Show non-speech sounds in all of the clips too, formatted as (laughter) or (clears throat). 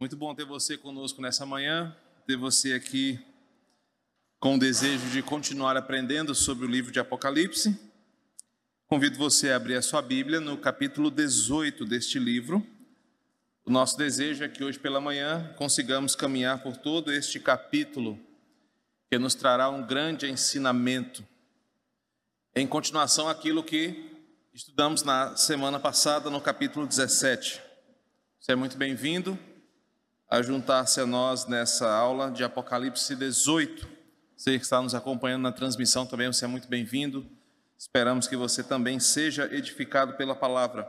Muito bom ter você conosco nessa manhã, ter você aqui com o desejo de continuar aprendendo sobre o livro de Apocalipse. Convido você a abrir a sua Bíblia no capítulo 18 deste livro. O nosso desejo é que hoje pela manhã consigamos caminhar por todo este capítulo que nos trará um grande ensinamento. Em continuação àquilo que estudamos na semana passada no capítulo 17. Você é muito bem-vindo a juntar-se a nós nessa aula de Apocalipse 18. Você que está nos acompanhando na transmissão também, você é muito bem-vindo. Esperamos que você também seja edificado pela palavra.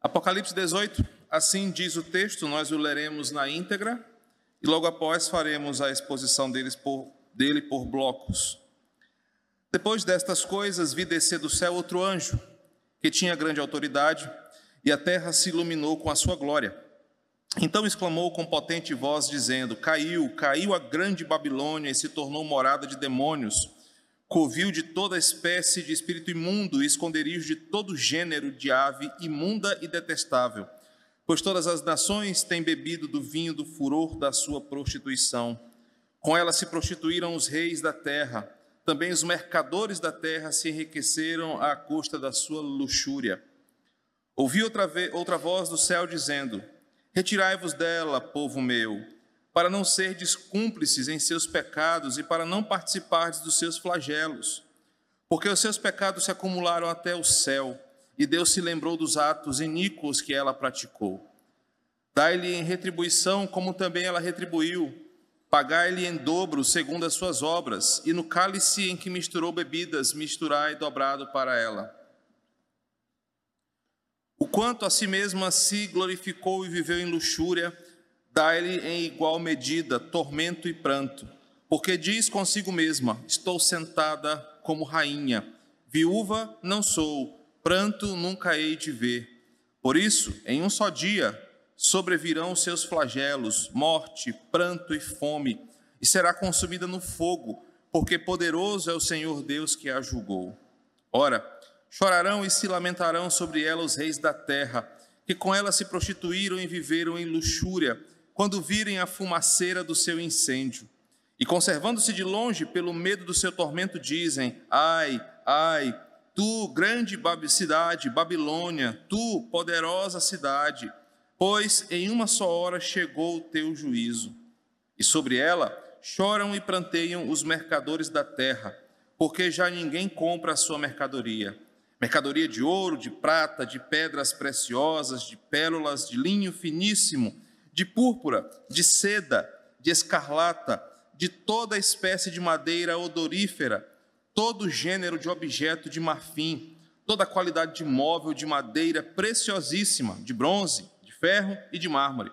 Apocalipse 18, assim diz o texto, nós o leremos na íntegra e logo após faremos a exposição deles por, dele por blocos. Depois destas coisas, vi descer do céu outro anjo, que tinha grande autoridade, e a terra se iluminou com a sua glória. Então exclamou com potente voz, dizendo: Caiu, caiu a grande Babilônia e se tornou morada de demônios, covil de toda espécie de espírito imundo e esconderijo de todo gênero de ave imunda e detestável. Pois todas as nações têm bebido do vinho do furor da sua prostituição. Com ela se prostituíram os reis da terra, também os mercadores da terra se enriqueceram à custa da sua luxúria. Ouvi outra, outra voz do céu dizendo: Retirai-vos dela, povo meu, para não serdes cúmplices em seus pecados e para não participardes dos seus flagelos. Porque os seus pecados se acumularam até o céu, e Deus se lembrou dos atos iníquos que ela praticou. Dai-lhe em retribuição, como também ela retribuiu. Pagai-lhe em dobro, segundo as suas obras, e no cálice em que misturou bebidas, misturai dobrado para ela. O quanto a si mesma se glorificou e viveu em luxúria, dá-lhe em igual medida tormento e pranto, porque diz consigo mesma: Estou sentada como rainha, viúva não sou, pranto nunca hei de ver. Por isso, em um só dia sobrevirão os seus flagelos, morte, pranto e fome, e será consumida no fogo, porque poderoso é o Senhor Deus que a julgou. Ora, Chorarão e se lamentarão sobre ela os reis da terra, que com ela se prostituíram e viveram em luxúria, quando virem a fumaceira do seu incêndio. E conservando-se de longe pelo medo do seu tormento, dizem: Ai, ai, tu, grande cidade, Babilônia, tu, poderosa cidade, pois em uma só hora chegou o teu juízo. E sobre ela choram e pranteiam os mercadores da terra, porque já ninguém compra a sua mercadoria mercadoria de ouro, de prata, de pedras preciosas, de pérolas, de linho finíssimo, de púrpura, de seda, de escarlata, de toda espécie de madeira odorífera, todo gênero de objeto de marfim, toda qualidade de móvel de madeira preciosíssima, de bronze, de ferro e de mármore.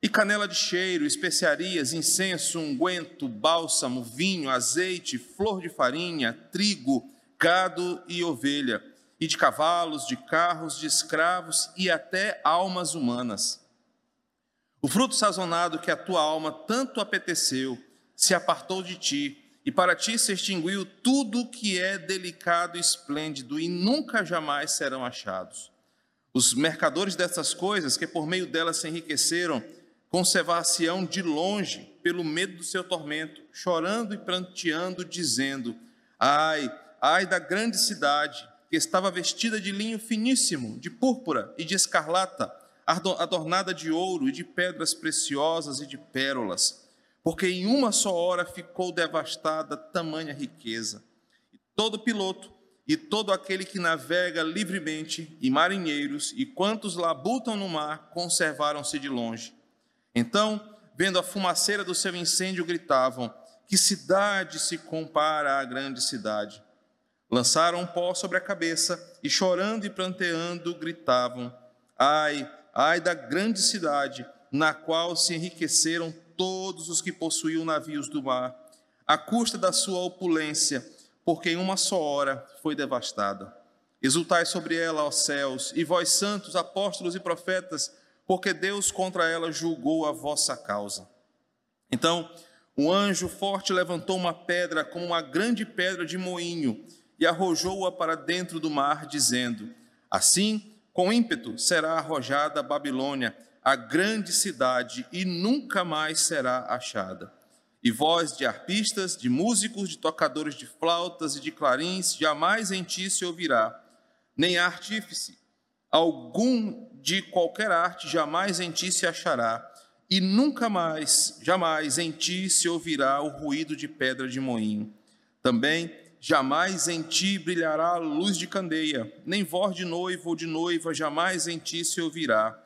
E canela de cheiro, especiarias, incenso, unguento, bálsamo, vinho, azeite, flor de farinha, trigo, gado e ovelha e de cavalos, de carros, de escravos e até almas humanas. O fruto sazonado que a tua alma tanto apeteceu se apartou de ti, e para ti se extinguiu tudo que é delicado e esplêndido, e nunca jamais serão achados. Os mercadores dessas coisas, que por meio delas se enriqueceram, conservar-se-ão de longe, pelo medo do seu tormento, chorando e pranteando, dizendo: Ai, ai da grande cidade, que estava vestida de linho finíssimo, de púrpura e de escarlata, adornada de ouro e de pedras preciosas e de pérolas, porque em uma só hora ficou devastada tamanha riqueza. E todo piloto e todo aquele que navega livremente, e marinheiros, e quantos labutam no mar, conservaram-se de longe. Então, vendo a fumaceira do seu incêndio, gritavam: Que cidade se compara à grande cidade? Lançaram pó sobre a cabeça e, chorando e pranteando, gritavam: Ai, ai da grande cidade, na qual se enriqueceram todos os que possuíam navios do mar, à custa da sua opulência, porque em uma só hora foi devastada. Exultai sobre ela, ó céus, e vós, santos, apóstolos e profetas, porque Deus contra ela julgou a vossa causa. Então, um anjo forte levantou uma pedra como uma grande pedra de moinho e arrojou-a para dentro do mar, dizendo: Assim, com ímpeto será arrojada a Babilônia, a grande cidade, e nunca mais será achada. E voz de arpistas, de músicos, de tocadores de flautas e de clarins, jamais em ti se ouvirá, nem artífice algum de qualquer arte jamais em ti se achará, e nunca mais, jamais em ti se ouvirá o ruído de pedra de moinho. Também jamais em ti brilhará luz de candeia, nem voz de noivo ou de noiva jamais em ti se ouvirá,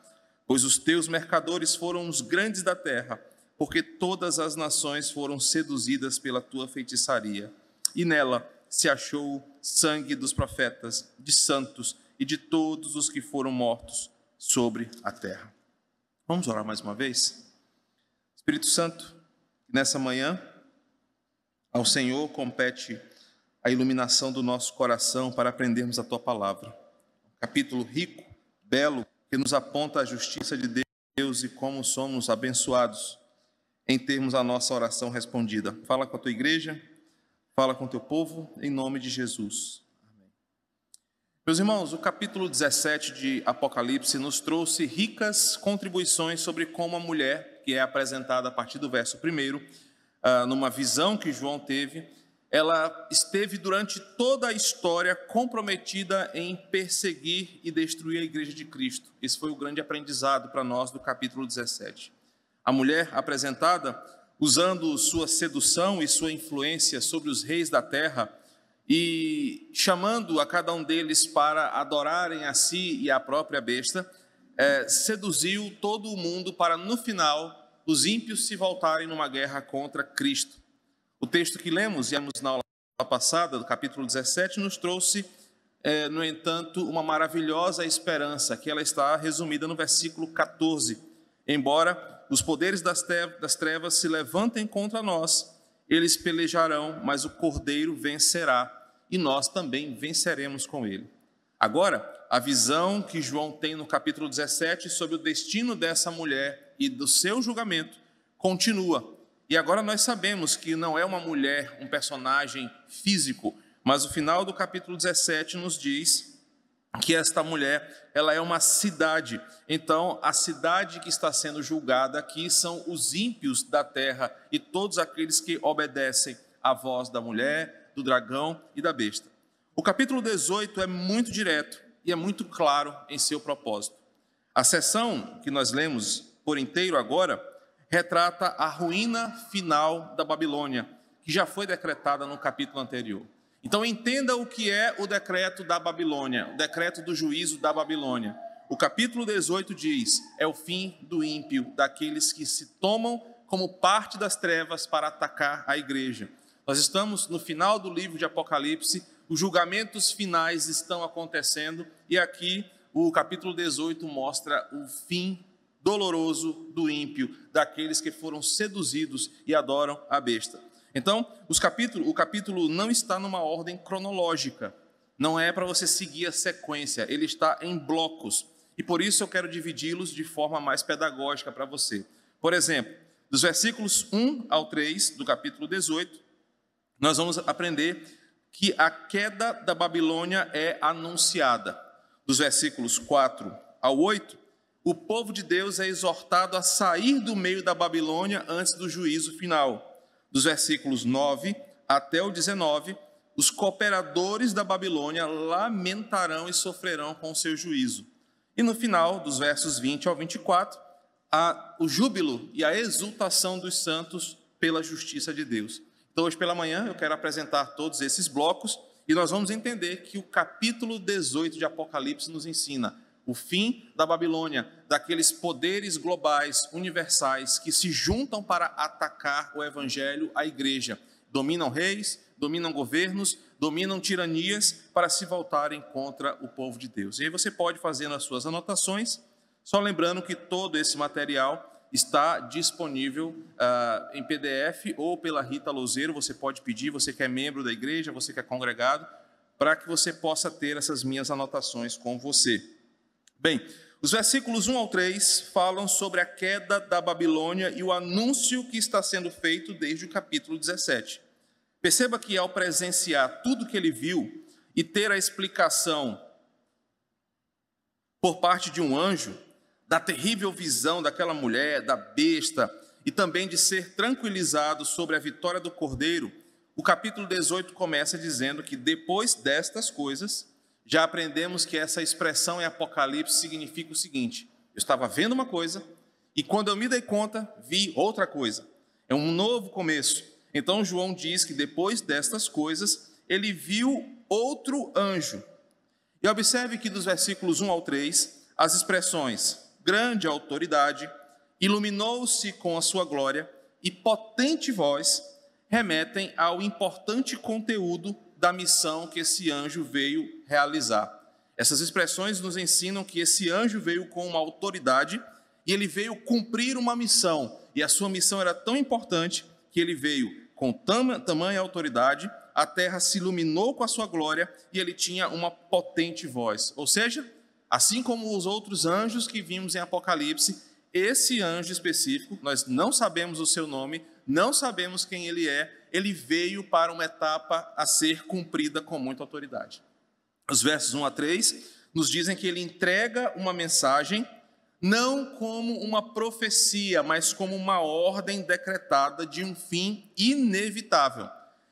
pois os teus mercadores foram os grandes da terra, porque todas as nações foram seduzidas pela tua feitiçaria. E nela se achou sangue dos profetas, de santos e de todos os que foram mortos sobre a terra. Vamos orar mais uma vez? Espírito Santo, nessa manhã, ao Senhor compete a iluminação do nosso coração para aprendermos a tua palavra. Um capítulo rico, belo, que nos aponta a justiça de Deus e como somos abençoados em termos a nossa oração respondida. Fala com a tua igreja, fala com o teu povo, em nome de Jesus. Meus irmãos, o capítulo 17 de Apocalipse nos trouxe ricas contribuições sobre como a mulher, que é apresentada a partir do verso 1, ah, numa visão que João teve, ela esteve durante toda a história comprometida em perseguir e destruir a igreja de Cristo. Esse foi o grande aprendizado para nós do capítulo 17. A mulher apresentada, usando sua sedução e sua influência sobre os reis da terra, e chamando a cada um deles para adorarem a si e a própria besta, é, seduziu todo o mundo para, no final, os ímpios se voltarem numa guerra contra Cristo. O texto que lemos, e na aula passada, do capítulo 17, nos trouxe, é, no entanto, uma maravilhosa esperança, que ela está resumida no versículo 14. Embora os poderes das trevas se levantem contra nós, eles pelejarão, mas o cordeiro vencerá e nós também venceremos com ele. Agora, a visão que João tem no capítulo 17 sobre o destino dessa mulher e do seu julgamento continua. E agora nós sabemos que não é uma mulher, um personagem físico, mas o final do capítulo 17 nos diz que esta mulher, ela é uma cidade. Então, a cidade que está sendo julgada aqui são os ímpios da terra e todos aqueles que obedecem à voz da mulher, do dragão e da besta. O capítulo 18 é muito direto e é muito claro em seu propósito. A sessão que nós lemos por inteiro agora retrata a ruína final da Babilônia, que já foi decretada no capítulo anterior. Então entenda o que é o decreto da Babilônia, o decreto do juízo da Babilônia. O capítulo 18 diz: é o fim do ímpio, daqueles que se tomam como parte das trevas para atacar a igreja. Nós estamos no final do livro de Apocalipse, os julgamentos finais estão acontecendo e aqui o capítulo 18 mostra o fim doloroso do ímpio, daqueles que foram seduzidos e adoram a besta. Então, capítulos, o capítulo não está numa ordem cronológica, não é para você seguir a sequência, ele está em blocos. E por isso eu quero dividi-los de forma mais pedagógica para você. Por exemplo, dos versículos 1 ao 3 do capítulo 18, nós vamos aprender que a queda da Babilônia é anunciada. Dos versículos 4 ao 8, o povo de Deus é exortado a sair do meio da Babilônia antes do juízo final. Dos versículos 9 até o 19, os cooperadores da Babilônia lamentarão e sofrerão com o seu juízo. E no final, dos versos 20 ao 24, há o júbilo e a exultação dos santos pela justiça de Deus. Então, hoje pela manhã, eu quero apresentar todos esses blocos e nós vamos entender que o capítulo 18 de Apocalipse nos ensina o fim da Babilônia, daqueles poderes globais, universais, que se juntam para atacar o evangelho, a igreja. Dominam reis, dominam governos, dominam tiranias para se voltarem contra o povo de Deus. E aí você pode fazer nas suas anotações, só lembrando que todo esse material está disponível uh, em PDF ou pela Rita Lozeiro. Você pode pedir, você que é membro da igreja, você que é congregado, para que você possa ter essas minhas anotações com você. Bem, os versículos 1 ao 3 falam sobre a queda da Babilônia e o anúncio que está sendo feito desde o capítulo 17. Perceba que ao presenciar tudo que ele viu e ter a explicação por parte de um anjo, da terrível visão daquela mulher, da besta, e também de ser tranquilizado sobre a vitória do cordeiro, o capítulo 18 começa dizendo que depois destas coisas, já aprendemos que essa expressão em Apocalipse significa o seguinte: eu estava vendo uma coisa e quando eu me dei conta, vi outra coisa. É um novo começo. Então João diz que depois destas coisas, ele viu outro anjo. E observe que dos versículos 1 ao 3, as expressões grande autoridade, iluminou-se com a sua glória e potente voz remetem ao importante conteúdo da missão que esse anjo veio realizar. Essas expressões nos ensinam que esse anjo veio com uma autoridade e ele veio cumprir uma missão. E a sua missão era tão importante que ele veio com tam tamanha autoridade, a terra se iluminou com a sua glória e ele tinha uma potente voz. Ou seja, Assim como os outros anjos que vimos em Apocalipse, esse anjo específico, nós não sabemos o seu nome, não sabemos quem ele é, ele veio para uma etapa a ser cumprida com muita autoridade. Os versos 1 a 3 nos dizem que ele entrega uma mensagem não como uma profecia, mas como uma ordem decretada de um fim inevitável.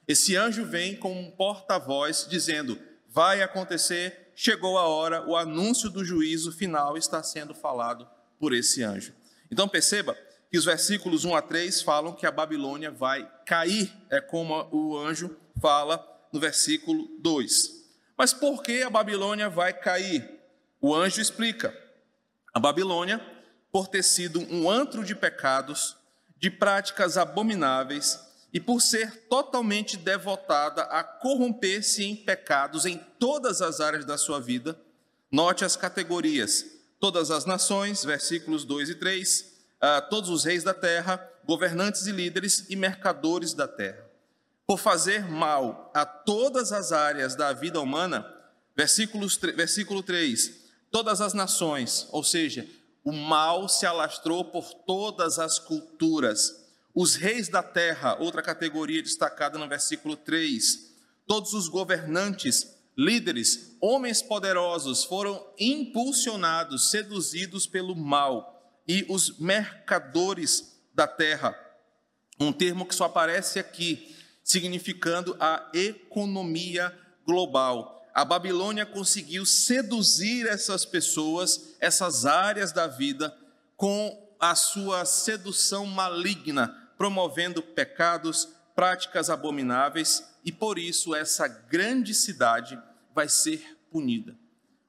Esse anjo vem como um porta-voz dizendo: vai acontecer chegou a hora, o anúncio do juízo final está sendo falado por esse anjo. Então perceba que os versículos 1 a 3 falam que a Babilônia vai cair, é como o anjo fala no versículo 2. Mas por que a Babilônia vai cair? O anjo explica. A Babilônia, por ter sido um antro de pecados, de práticas abomináveis, e por ser totalmente devotada a corromper-se em pecados em todas as áreas da sua vida, note as categorias: todas as nações, versículos 2 e 3, todos os reis da terra, governantes e líderes e mercadores da terra. Por fazer mal a todas as áreas da vida humana, versículos, versículo 3, todas as nações, ou seja, o mal se alastrou por todas as culturas os reis da terra, outra categoria destacada no versículo 3. Todos os governantes, líderes, homens poderosos foram impulsionados, seduzidos pelo mal. E os mercadores da terra, um termo que só aparece aqui, significando a economia global. A Babilônia conseguiu seduzir essas pessoas, essas áreas da vida, com a sua sedução maligna, promovendo pecados, práticas abomináveis, e por isso essa grande cidade vai ser punida.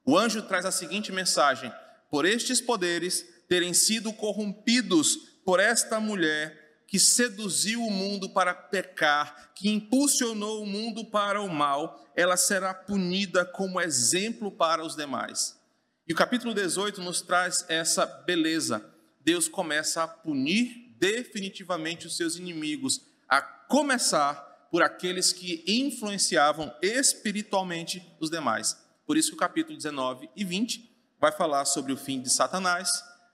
O anjo traz a seguinte mensagem: por estes poderes terem sido corrompidos por esta mulher que seduziu o mundo para pecar, que impulsionou o mundo para o mal, ela será punida como exemplo para os demais. E o capítulo 18 nos traz essa beleza. Deus começa a punir definitivamente os seus inimigos, a começar por aqueles que influenciavam espiritualmente os demais. Por isso que o capítulo 19 e 20 vai falar sobre o fim de Satanás,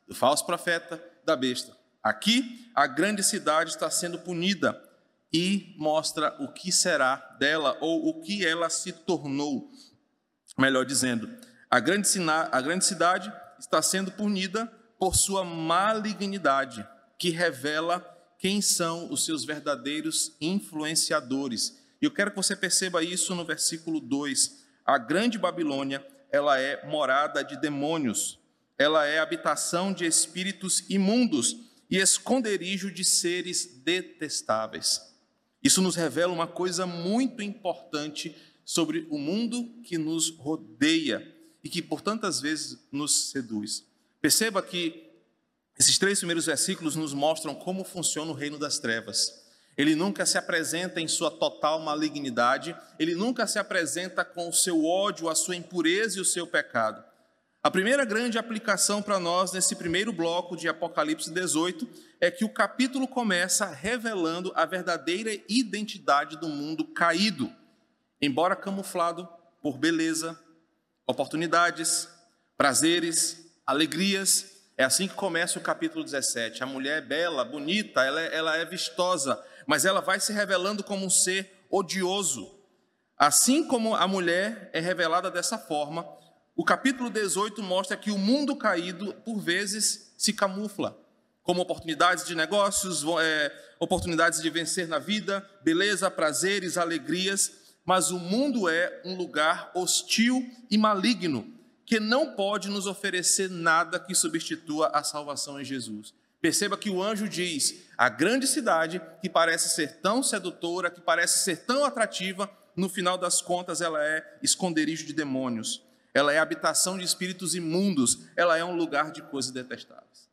do falso profeta, da besta. Aqui, a grande cidade está sendo punida e mostra o que será dela ou o que ela se tornou. Melhor dizendo, a grande, a grande cidade está sendo punida por sua malignidade que revela quem são os seus verdadeiros influenciadores. E eu quero que você perceba isso no versículo 2. A grande Babilônia, ela é morada de demônios, ela é habitação de espíritos imundos e esconderijo de seres detestáveis. Isso nos revela uma coisa muito importante sobre o mundo que nos rodeia e que por tantas vezes nos seduz. Perceba que esses três primeiros versículos nos mostram como funciona o reino das trevas. Ele nunca se apresenta em sua total malignidade, ele nunca se apresenta com o seu ódio, a sua impureza e o seu pecado. A primeira grande aplicação para nós nesse primeiro bloco de Apocalipse 18 é que o capítulo começa revelando a verdadeira identidade do mundo caído, embora camuflado por beleza, oportunidades, prazeres, alegrias é assim que começa o capítulo 17. A mulher é bela, bonita, ela é, ela é vistosa, mas ela vai se revelando como um ser odioso. Assim como a mulher é revelada dessa forma, o capítulo 18 mostra que o mundo caído, por vezes, se camufla como oportunidades de negócios, é, oportunidades de vencer na vida, beleza, prazeres, alegrias, mas o mundo é um lugar hostil e maligno que não pode nos oferecer nada que substitua a salvação em Jesus. Perceba que o anjo diz: a grande cidade, que parece ser tão sedutora, que parece ser tão atrativa, no final das contas ela é esconderijo de demônios, ela é habitação de espíritos imundos, ela é um lugar de coisas detestáveis.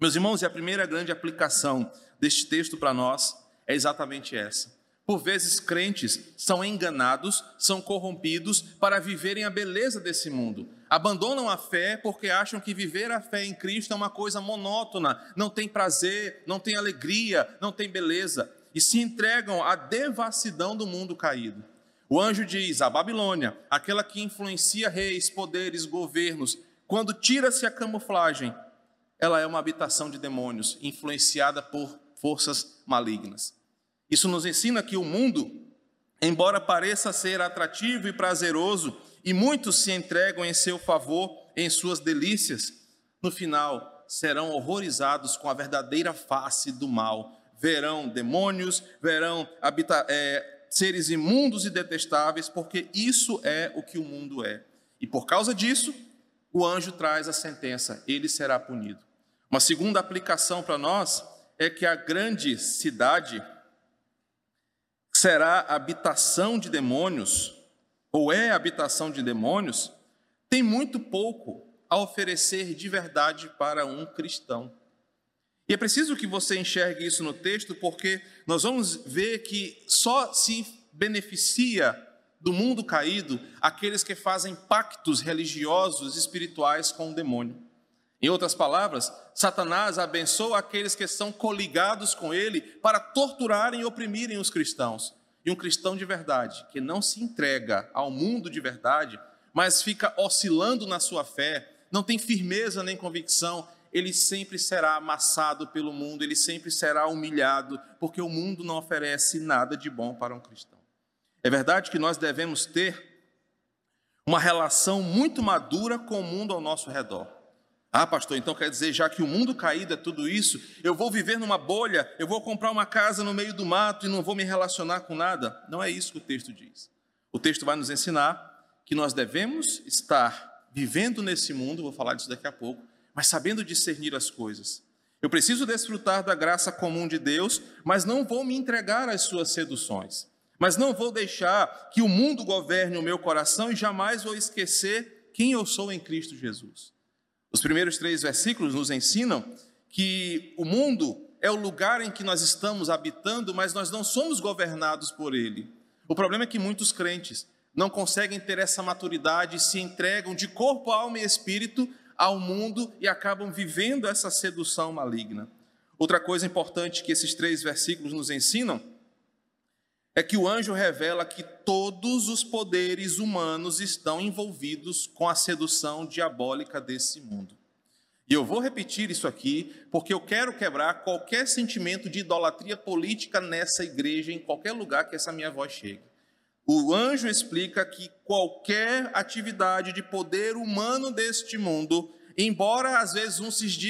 Meus irmãos, e a primeira grande aplicação deste texto para nós é exatamente essa. Por vezes, crentes são enganados, são corrompidos para viverem a beleza desse mundo. Abandonam a fé porque acham que viver a fé em Cristo é uma coisa monótona, não tem prazer, não tem alegria, não tem beleza, e se entregam à devassidão do mundo caído. O anjo diz: a Babilônia, aquela que influencia reis, poderes, governos, quando tira-se a camuflagem, ela é uma habitação de demônios, influenciada por forças malignas. Isso nos ensina que o mundo, embora pareça ser atrativo e prazeroso, e muitos se entregam em seu favor, em suas delícias, no final serão horrorizados com a verdadeira face do mal. Verão demônios, verão habita é, seres imundos e detestáveis, porque isso é o que o mundo é. E por causa disso, o anjo traz a sentença: ele será punido. Uma segunda aplicação para nós é que a grande cidade será habitação de demônios, ou é habitação de demônios, tem muito pouco a oferecer de verdade para um cristão. E é preciso que você enxergue isso no texto, porque nós vamos ver que só se beneficia do mundo caído aqueles que fazem pactos religiosos espirituais com o demônio. Em outras palavras, Satanás abençoa aqueles que são coligados com ele para torturarem e oprimirem os cristãos. E um cristão de verdade, que não se entrega ao mundo de verdade, mas fica oscilando na sua fé, não tem firmeza nem convicção, ele sempre será amassado pelo mundo, ele sempre será humilhado, porque o mundo não oferece nada de bom para um cristão. É verdade que nós devemos ter uma relação muito madura com o mundo ao nosso redor. Ah, pastor, então quer dizer, já que o mundo caído é tudo isso, eu vou viver numa bolha, eu vou comprar uma casa no meio do mato e não vou me relacionar com nada? Não é isso que o texto diz. O texto vai nos ensinar que nós devemos estar vivendo nesse mundo, vou falar disso daqui a pouco, mas sabendo discernir as coisas. Eu preciso desfrutar da graça comum de Deus, mas não vou me entregar às suas seduções. Mas não vou deixar que o mundo governe o meu coração e jamais vou esquecer quem eu sou em Cristo Jesus. Os primeiros três versículos nos ensinam que o mundo é o lugar em que nós estamos habitando, mas nós não somos governados por ele. O problema é que muitos crentes não conseguem ter essa maturidade e se entregam de corpo, alma e espírito ao mundo e acabam vivendo essa sedução maligna. Outra coisa importante que esses três versículos nos ensinam é que o anjo revela que todos os poderes humanos estão envolvidos com a sedução diabólica desse mundo. E eu vou repetir isso aqui, porque eu quero quebrar qualquer sentimento de idolatria política nessa igreja, em qualquer lugar que essa minha voz chegue. O anjo explica que qualquer atividade de poder humano deste mundo, embora às vezes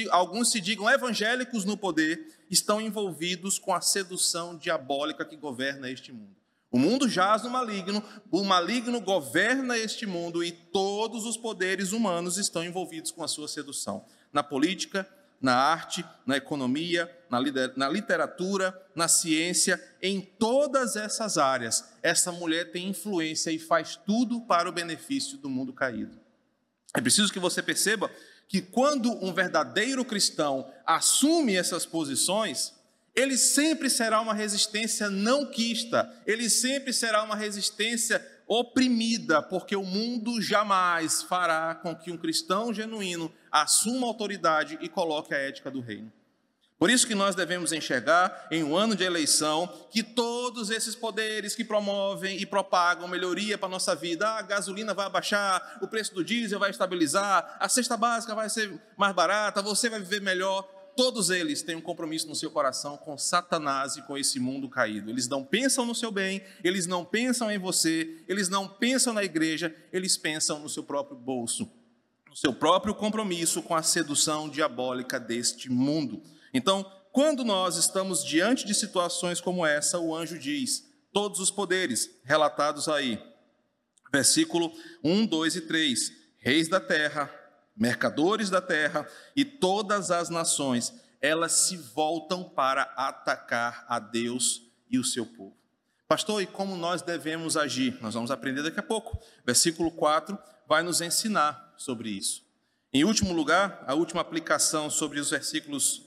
alguns se digam evangélicos no poder, estão envolvidos com a sedução diabólica que governa este mundo. O mundo jaz no maligno, o maligno governa este mundo e todos os poderes humanos estão envolvidos com a sua sedução. Na política, na arte, na economia, na literatura, na ciência, em todas essas áreas, essa mulher tem influência e faz tudo para o benefício do mundo caído. É preciso que você perceba que quando um verdadeiro cristão assume essas posições, ele sempre será uma resistência não quista, ele sempre será uma resistência oprimida, porque o mundo jamais fará com que um cristão genuíno assuma autoridade e coloque a ética do reino. Por isso que nós devemos enxergar em um ano de eleição que todos esses poderes que promovem e propagam melhoria para a nossa vida, ah, a gasolina vai abaixar, o preço do diesel vai estabilizar, a cesta básica vai ser mais barata, você vai viver melhor, todos eles têm um compromisso no seu coração com Satanás e com esse mundo caído. Eles não pensam no seu bem, eles não pensam em você, eles não pensam na igreja, eles pensam no seu próprio bolso, no seu próprio compromisso com a sedução diabólica deste mundo. Então, quando nós estamos diante de situações como essa, o anjo diz: todos os poderes relatados aí, versículo 1, 2 e 3, reis da terra, mercadores da terra e todas as nações, elas se voltam para atacar a Deus e o seu povo. Pastor, e como nós devemos agir? Nós vamos aprender daqui a pouco. Versículo 4 vai nos ensinar sobre isso. Em último lugar, a última aplicação sobre os versículos,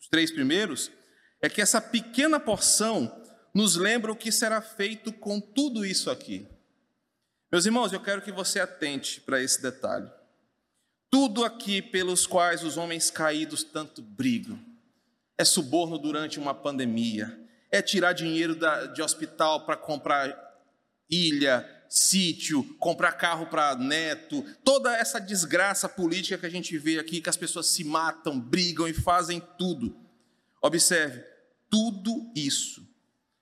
os três primeiros, é que essa pequena porção nos lembra o que será feito com tudo isso aqui. Meus irmãos, eu quero que você atente para esse detalhe. Tudo aqui pelos quais os homens caídos tanto brigam. É suborno durante uma pandemia, é tirar dinheiro da, de hospital para comprar ilha, sítio, comprar carro para neto, toda essa desgraça política que a gente vê aqui, que as pessoas se matam, brigam e fazem tudo. Observe, tudo isso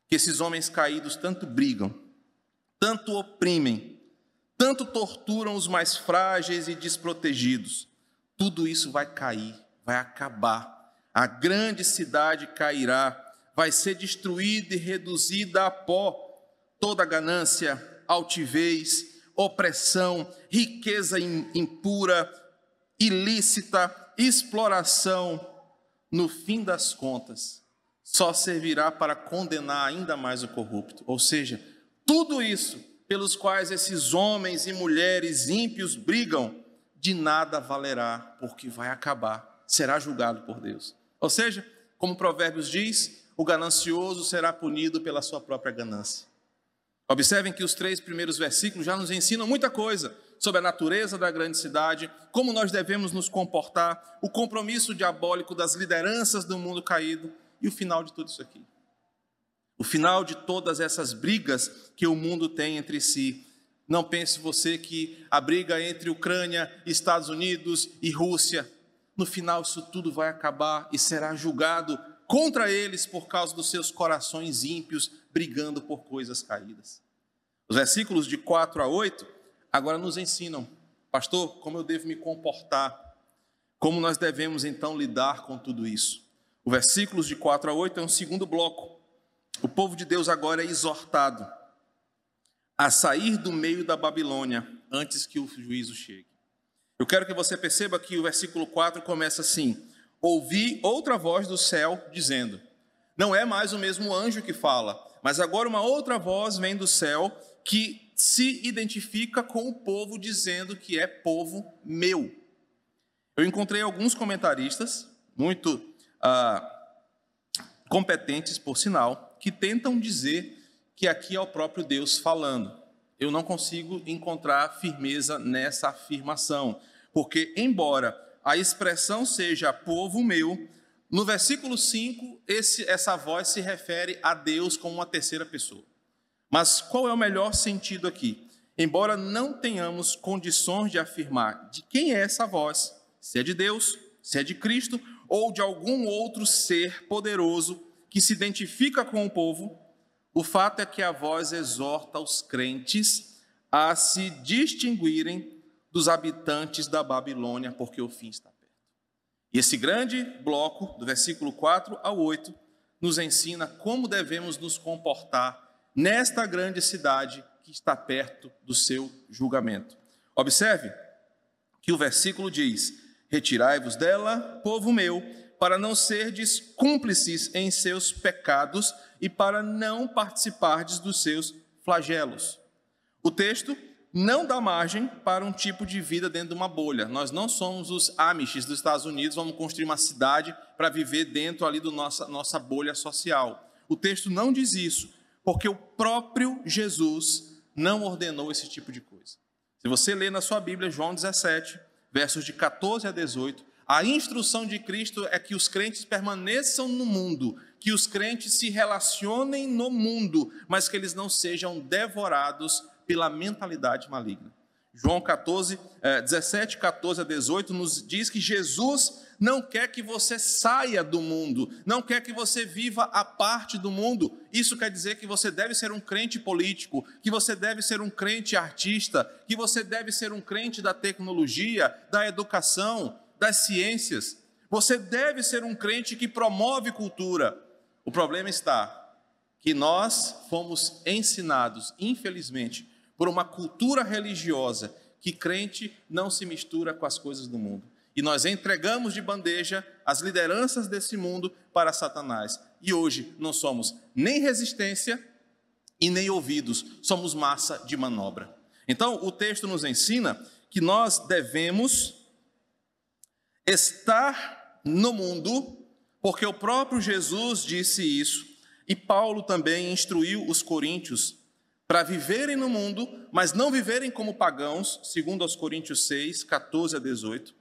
que esses homens caídos tanto brigam, tanto oprimem, tanto torturam os mais frágeis e desprotegidos. Tudo isso vai cair, vai acabar. A grande cidade cairá, vai ser destruída e reduzida a pó. Toda ganância, altivez, opressão, riqueza impura, ilícita, exploração, no fim das contas, só servirá para condenar ainda mais o corrupto. Ou seja, tudo isso pelos quais esses homens e mulheres ímpios brigam, de nada valerá, porque vai acabar, será julgado por Deus. Ou seja, como Provérbios diz, o ganancioso será punido pela sua própria ganância. Observem que os três primeiros versículos já nos ensinam muita coisa sobre a natureza da grande cidade, como nós devemos nos comportar, o compromisso diabólico das lideranças do mundo caído e o final de tudo isso aqui. O final de todas essas brigas que o mundo tem entre si. Não pense você que a briga entre Ucrânia, Estados Unidos e Rússia, no final isso tudo vai acabar e será julgado contra eles por causa dos seus corações ímpios brigando por coisas caídas. Os versículos de 4 a 8 agora nos ensinam, pastor, como eu devo me comportar, como nós devemos então lidar com tudo isso. Os versículos de 4 a 8 é um segundo bloco o povo de Deus agora é exortado a sair do meio da Babilônia antes que o juízo chegue. Eu quero que você perceba que o versículo 4 começa assim: Ouvi outra voz do céu dizendo: Não é mais o mesmo anjo que fala, mas agora uma outra voz vem do céu que se identifica com o povo, dizendo que é povo meu. Eu encontrei alguns comentaristas, muito ah, competentes, por sinal, que tentam dizer que aqui é o próprio Deus falando. Eu não consigo encontrar firmeza nessa afirmação, porque, embora a expressão seja povo meu, no versículo 5, esse, essa voz se refere a Deus como uma terceira pessoa. Mas qual é o melhor sentido aqui? Embora não tenhamos condições de afirmar de quem é essa voz, se é de Deus, se é de Cristo ou de algum outro ser poderoso que se identifica com o povo, o fato é que a voz exorta os crentes a se distinguirem dos habitantes da Babilônia, porque o fim está perto. E esse grande bloco, do versículo 4 ao 8, nos ensina como devemos nos comportar nesta grande cidade que está perto do seu julgamento. Observe que o versículo diz: Retirai-vos dela, povo meu, para não serdes cúmplices em seus pecados e para não participardes dos seus flagelos. O texto não dá margem para um tipo de vida dentro de uma bolha. Nós não somos os Amishes dos Estados Unidos, vamos construir uma cidade para viver dentro ali da nossa, nossa bolha social. O texto não diz isso, porque o próprio Jesus não ordenou esse tipo de coisa. Se você ler na sua Bíblia João 17, versos de 14 a 18, a instrução de Cristo é que os crentes permaneçam no mundo, que os crentes se relacionem no mundo, mas que eles não sejam devorados pela mentalidade maligna. João 14, 17, 14 a 18 nos diz que Jesus não quer que você saia do mundo, não quer que você viva a parte do mundo. Isso quer dizer que você deve ser um crente político, que você deve ser um crente artista, que você deve ser um crente da tecnologia, da educação, das ciências. Você deve ser um crente que promove cultura. O problema está que nós fomos ensinados, infelizmente, por uma cultura religiosa que crente não se mistura com as coisas do mundo. E nós entregamos de bandeja as lideranças desse mundo para Satanás. E hoje não somos nem resistência e nem ouvidos, somos massa de manobra. Então, o texto nos ensina que nós devemos estar no mundo, porque o próprio Jesus disse isso, e Paulo também instruiu os coríntios para viverem no mundo, mas não viverem como pagãos, segundo aos Coríntios 6, 14 a 18.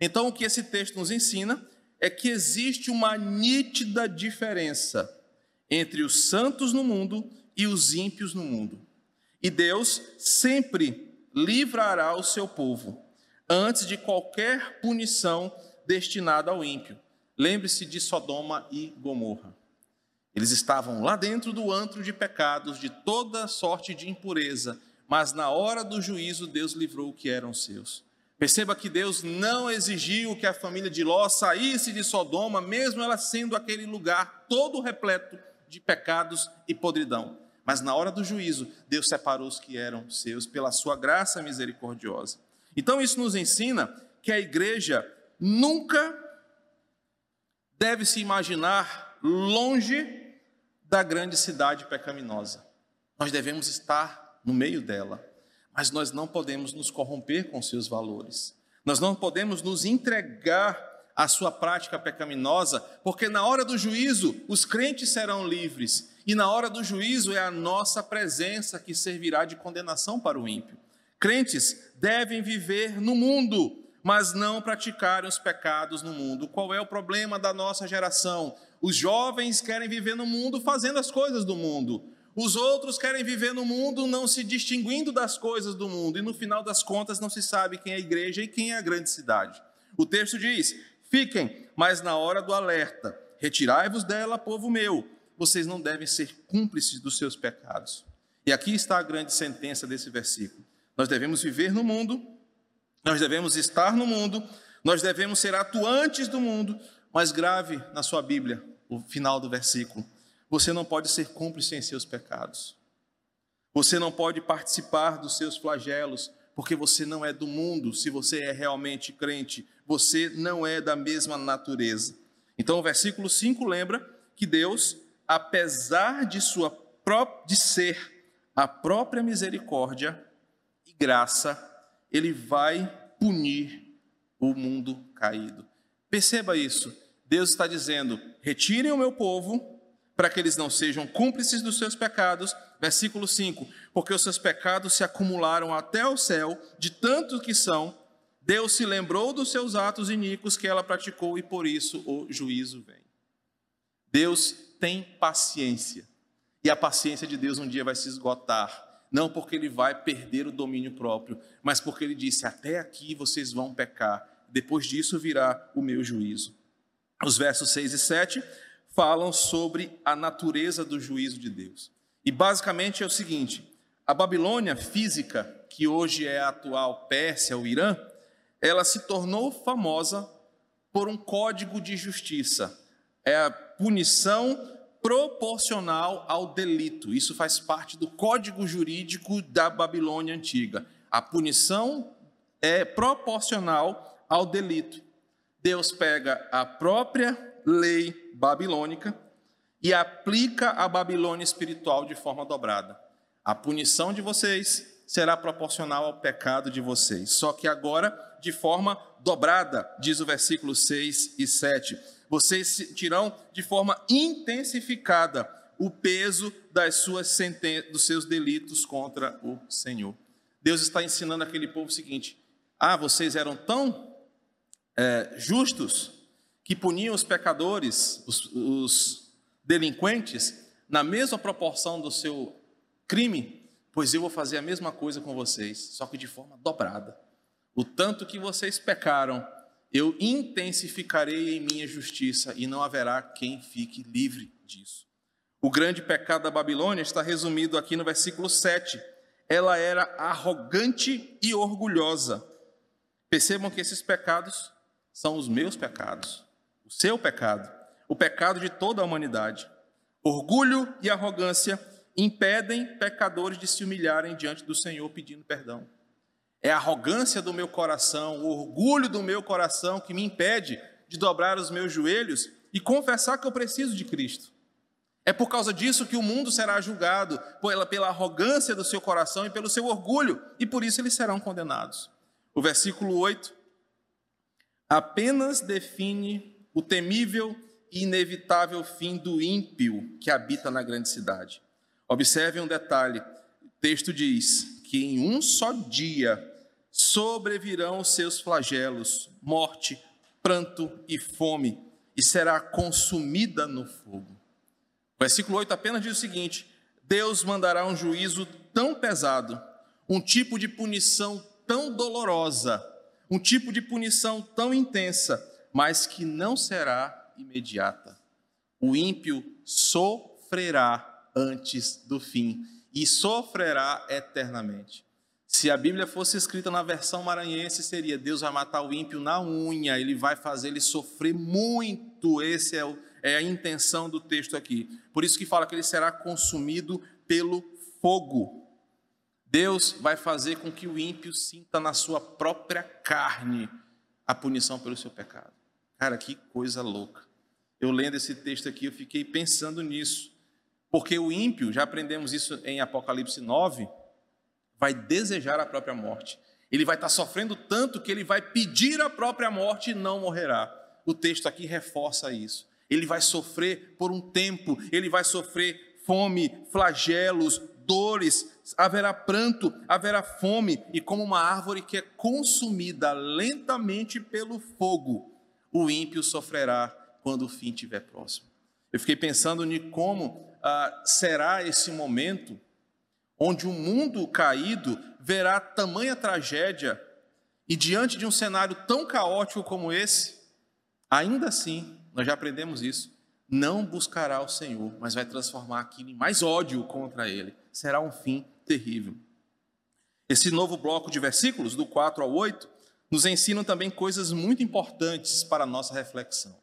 Então, o que esse texto nos ensina é que existe uma nítida diferença entre os santos no mundo e os ímpios no mundo. E Deus sempre livrará o seu povo antes de qualquer punição destinada ao ímpio. Lembre-se de Sodoma e Gomorra. Eles estavam lá dentro do antro de pecados, de toda sorte de impureza, mas na hora do juízo Deus livrou o que eram seus. Perceba que Deus não exigiu que a família de Ló saísse de Sodoma, mesmo ela sendo aquele lugar todo repleto de pecados e podridão. Mas na hora do juízo, Deus separou os que eram seus pela sua graça misericordiosa. Então isso nos ensina que a igreja nunca deve se imaginar longe da grande cidade pecaminosa. Nós devemos estar no meio dela, mas nós não podemos nos corromper com seus valores. Nós não podemos nos entregar à sua prática pecaminosa, porque na hora do juízo os crentes serão livres, e na hora do juízo é a nossa presença que servirá de condenação para o ímpio. Crentes devem viver no mundo, mas não praticarem os pecados no mundo. Qual é o problema da nossa geração? Os jovens querem viver no mundo fazendo as coisas do mundo. Os outros querem viver no mundo não se distinguindo das coisas do mundo. E no final das contas não se sabe quem é a igreja e quem é a grande cidade. O texto diz: Fiquem, mas na hora do alerta, retirai-vos dela, povo meu. Vocês não devem ser cúmplices dos seus pecados. E aqui está a grande sentença desse versículo. Nós devemos viver no mundo, nós devemos estar no mundo, nós devemos ser atuantes do mundo, mas grave na sua Bíblia o final do versículo. Você não pode ser cúmplice em seus pecados. Você não pode participar dos seus flagelos, porque você não é do mundo. Se você é realmente crente, você não é da mesma natureza. Então, o versículo 5 lembra que Deus, apesar de sua de ser a própria misericórdia graça, ele vai punir o mundo caído. Perceba isso. Deus está dizendo: retirem o meu povo, para que eles não sejam cúmplices dos seus pecados. Versículo 5: Porque os seus pecados se acumularam até o céu, de tanto que são. Deus se lembrou dos seus atos iníquos que ela praticou e por isso o juízo vem. Deus tem paciência. E a paciência de Deus um dia vai se esgotar. Não porque ele vai perder o domínio próprio, mas porque ele disse: Até aqui vocês vão pecar, depois disso virá o meu juízo. Os versos 6 e 7 falam sobre a natureza do juízo de Deus. E basicamente é o seguinte: a Babilônia física, que hoje é a atual Pérsia, o Irã, ela se tornou famosa por um código de justiça. É a punição proporcional ao delito. Isso faz parte do código jurídico da Babilônia antiga. A punição é proporcional ao delito. Deus pega a própria lei babilônica e aplica a Babilônia espiritual de forma dobrada. A punição de vocês será proporcional ao pecado de vocês, só que agora de forma dobrada, diz o versículo 6 e 7. Vocês sentirão de forma intensificada o peso das suas dos seus delitos contra o Senhor. Deus está ensinando aquele povo o seguinte: ah, vocês eram tão é, justos que puniam os pecadores, os, os delinquentes, na mesma proporção do seu crime, pois eu vou fazer a mesma coisa com vocês, só que de forma dobrada. O tanto que vocês pecaram, eu intensificarei em minha justiça e não haverá quem fique livre disso. O grande pecado da Babilônia está resumido aqui no versículo 7. Ela era arrogante e orgulhosa. Percebam que esses pecados são os meus pecados, o seu pecado, o pecado de toda a humanidade. Orgulho e arrogância impedem pecadores de se humilharem diante do Senhor pedindo perdão. É a arrogância do meu coração, o orgulho do meu coração que me impede de dobrar os meus joelhos e confessar que eu preciso de Cristo. É por causa disso que o mundo será julgado pela, pela arrogância do seu coração e pelo seu orgulho, e por isso eles serão condenados. O versículo 8 apenas define o temível e inevitável fim do ímpio que habita na grande cidade. Observe um detalhe: o texto diz que em um só dia sobrevirão seus flagelos, morte, pranto e fome, e será consumida no fogo. O versículo 8 apenas diz o seguinte: Deus mandará um juízo tão pesado, um tipo de punição tão dolorosa, um tipo de punição tão intensa, mas que não será imediata. O ímpio sofrerá antes do fim e sofrerá eternamente. Se a Bíblia fosse escrita na versão maranhense, seria: Deus vai matar o ímpio na unha, ele vai fazer ele sofrer muito. Essa é, é, a intenção do texto aqui. Por isso que fala que ele será consumido pelo fogo. Deus vai fazer com que o ímpio sinta na sua própria carne a punição pelo seu pecado. Cara, que coisa louca. Eu lendo esse texto aqui, eu fiquei pensando nisso. Porque o ímpio, já aprendemos isso em Apocalipse 9, vai desejar a própria morte. Ele vai estar sofrendo tanto que ele vai pedir a própria morte e não morrerá. O texto aqui reforça isso. Ele vai sofrer por um tempo, ele vai sofrer fome, flagelos, dores, haverá pranto, haverá fome, e como uma árvore que é consumida lentamente pelo fogo, o ímpio sofrerá quando o fim estiver próximo. Eu fiquei pensando em como ah, será esse momento onde o mundo caído verá tamanha tragédia e diante de um cenário tão caótico como esse, ainda assim, nós já aprendemos isso, não buscará o Senhor, mas vai transformar aquilo em mais ódio contra ele. Será um fim terrível. Esse novo bloco de versículos, do 4 ao 8, nos ensinam também coisas muito importantes para a nossa reflexão.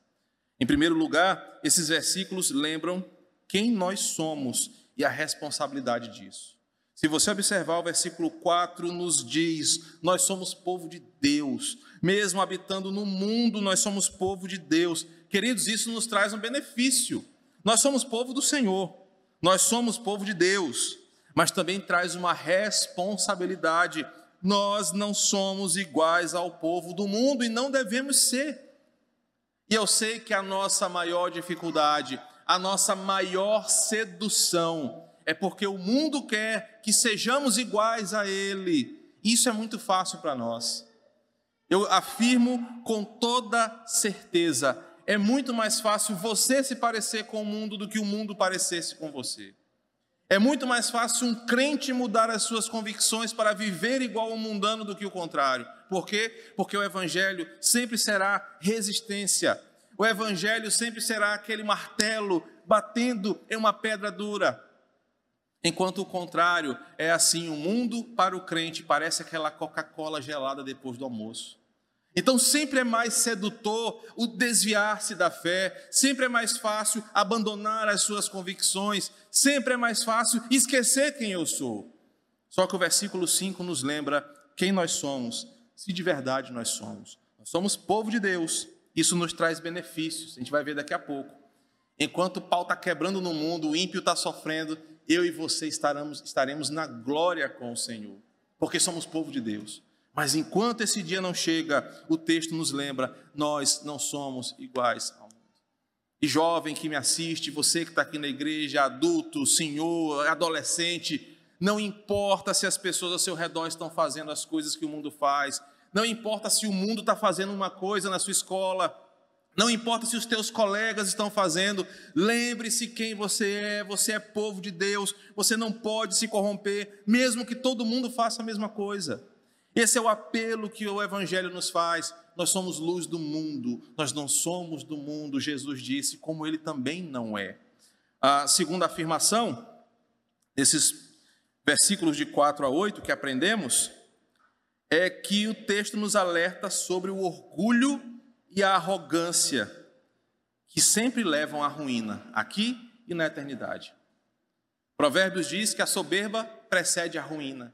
Em primeiro lugar, esses versículos lembram quem nós somos e a responsabilidade disso. Se você observar o versículo 4, nos diz: Nós somos povo de Deus, mesmo habitando no mundo, nós somos povo de Deus. Queridos, isso nos traz um benefício. Nós somos povo do Senhor, nós somos povo de Deus, mas também traz uma responsabilidade. Nós não somos iguais ao povo do mundo e não devemos ser. E eu sei que a nossa maior dificuldade a nossa maior sedução. É porque o mundo quer que sejamos iguais a Ele. Isso é muito fácil para nós. Eu afirmo com toda certeza: é muito mais fácil você se parecer com o mundo do que o mundo parecesse com você. É muito mais fácil um crente mudar as suas convicções para viver igual ao mundano do que o contrário. Por quê? Porque o Evangelho sempre será resistência, o evangelho sempre será aquele martelo batendo em uma pedra dura. Enquanto o contrário é assim, o mundo para o crente parece aquela Coca-Cola gelada depois do almoço. Então sempre é mais sedutor o desviar-se da fé, sempre é mais fácil abandonar as suas convicções, sempre é mais fácil esquecer quem eu sou. Só que o versículo 5 nos lembra quem nós somos, se de verdade nós somos. Nós somos povo de Deus, isso nos traz benefícios, a gente vai ver daqui a pouco. Enquanto o pau está quebrando no mundo, o ímpio está sofrendo, eu e você estaremos, estaremos na glória com o Senhor, porque somos povo de Deus. Mas enquanto esse dia não chega, o texto nos lembra: nós não somos iguais ao mundo. E jovem que me assiste, você que está aqui na igreja, adulto, senhor, adolescente, não importa se as pessoas ao seu redor estão fazendo as coisas que o mundo faz, não importa se o mundo está fazendo uma coisa na sua escola, Não importa se os teus colegas estão fazendo, lembre-se quem você é, você é povo de Deus, você não pode se corromper, mesmo que todo mundo faça a mesma coisa. Esse é o apelo que o Evangelho nos faz. Nós somos luz do mundo, nós não somos do mundo, Jesus disse, como ele também não é. A segunda afirmação, desses versículos de 4 a 8 que aprendemos, é que o texto nos alerta sobre o orgulho e a arrogância que sempre levam à ruína, aqui e na eternidade. Provérbios diz que a soberba precede a ruína.